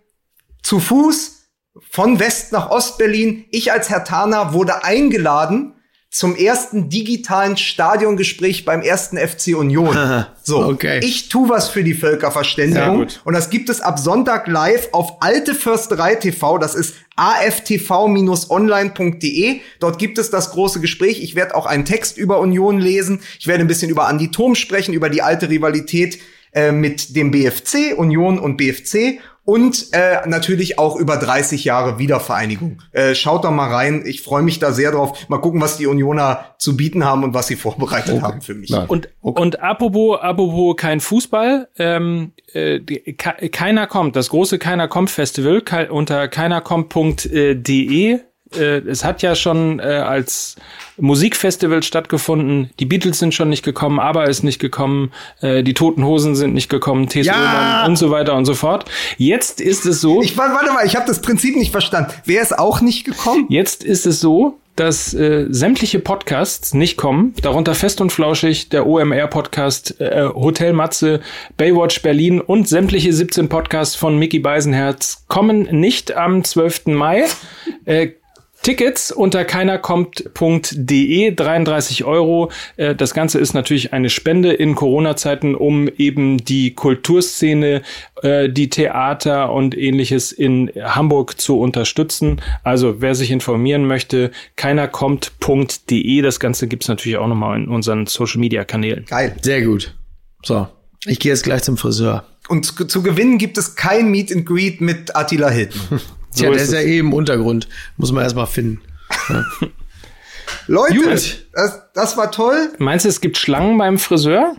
zu Fuß von West nach Ostberlin. Ich als Herr Tana wurde eingeladen zum ersten digitalen Stadiongespräch beim ersten FC Union. So, okay. ich tu was für die Ja, Völkerverständigung gut. und das gibt es ab Sonntag live auf Alte Försterei TV. Das ist aftv-online.de. Dort gibt es das große Gespräch. Ich werde auch einen Text über Union lesen. Ich werde ein bisschen über Andi Thom sprechen, über die alte Rivalität äh, mit dem BFC, Union und BFC. Und äh, natürlich auch über 30 Jahre Wiedervereinigung. Äh, schaut doch mal rein. Ich freue mich da sehr drauf. Mal gucken, was die Unioner zu bieten haben und was sie vorbereitet haben für mich. Nein. Und, und apropos, apropos kein Fußball, ähm, äh, keiner kommt, das große Keiner kommt Festival ke unter keinerkommt.de. Äh, es hat ja schon äh, als Musikfestival stattgefunden. Die Beatles sind schon nicht gekommen, aber ist nicht gekommen. Äh, die Toten Hosen sind nicht gekommen, T.S. Ja! Und so weiter und so fort. Jetzt ist es so. Ich warte mal, ich habe das Prinzip nicht verstanden. Wer ist auch nicht gekommen? Jetzt ist es so, dass äh, sämtliche Podcasts nicht kommen, darunter Fest und Flauschig, der OMR-Podcast, äh, Hotel Matze, Baywatch Berlin und sämtliche 17 Podcasts von Mickey Beisenherz kommen nicht am 12. Mai. Äh, Tickets unter keinerkommt.de, 33 Euro. Äh, Das Ganze ist natürlich eine Spende in Corona-Zeiten, um eben die Kulturszene, äh, die Theater und ähnliches in Hamburg zu unterstützen. Also wer sich informieren möchte, keinerkommt.de. Das Ganze gibt's natürlich auch nochmal in unseren Social-Media-Kanälen. Geil. Sehr gut. So. Ich gehe jetzt gleich zum Friseur. Und zu, zu gewinnen gibt es kein Meet and Greet mit Attila Hildmann. Tja, ist der ist ja eh im Untergrund. Muss man erst mal finden. Leute, Gut. das, das war toll. Meinst du, es gibt Schlangen beim Friseur?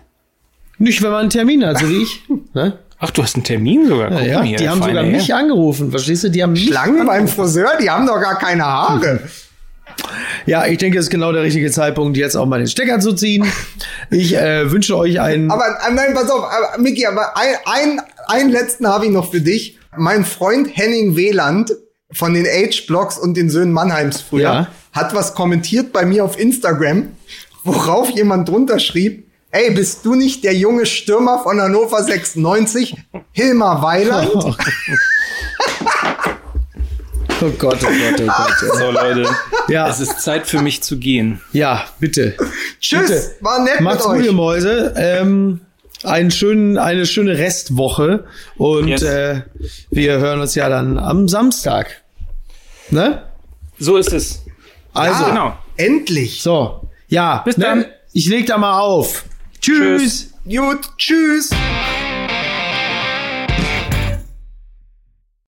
Nicht, wenn man einen Termin hat, so wie ich. Ne? Ach, du hast einen Termin sogar. Guck Ja, mal hier, die haben sogar Herr. mich angerufen. Verstehst du? Die haben mich Schlangen beim Friseur, die haben doch gar keine Haare. Ja, ich denke, es ist genau der richtige Zeitpunkt, jetzt auch mal den Stecker zu ziehen. Ich äh, wünsche euch einen. Aber äh, nein, pass auf, aber, Miki, aber ein, ein, einen letzten habe ich noch für dich. Mein Freund Henning Weland von den Age-Blogs und den Söhnen Mannheims früher Ja. hat was kommentiert bei mir auf Instagram, worauf jemand drunter schrieb, ey, bist du nicht der junge Stürmer von Hannover 96, Hilmar Weiland? Oh Gott, oh Gott, oh Gott. So, Leute. Ja. Es ist Zeit für mich zu gehen. Ja, bitte. Tschüss, Bitte. war nett Macht's mit gut, euch. ihr Mäuse. Ähm, einen schönen, eine schöne Restwoche. Und Yes. äh, wir hören uns ja dann am Samstag. Ne? So ist es. Also, Ah, genau. Endlich. so. Ja, Bis ne? dann. Ich leg da mal auf. Tschüss. Tschüss. Gut, tschüss.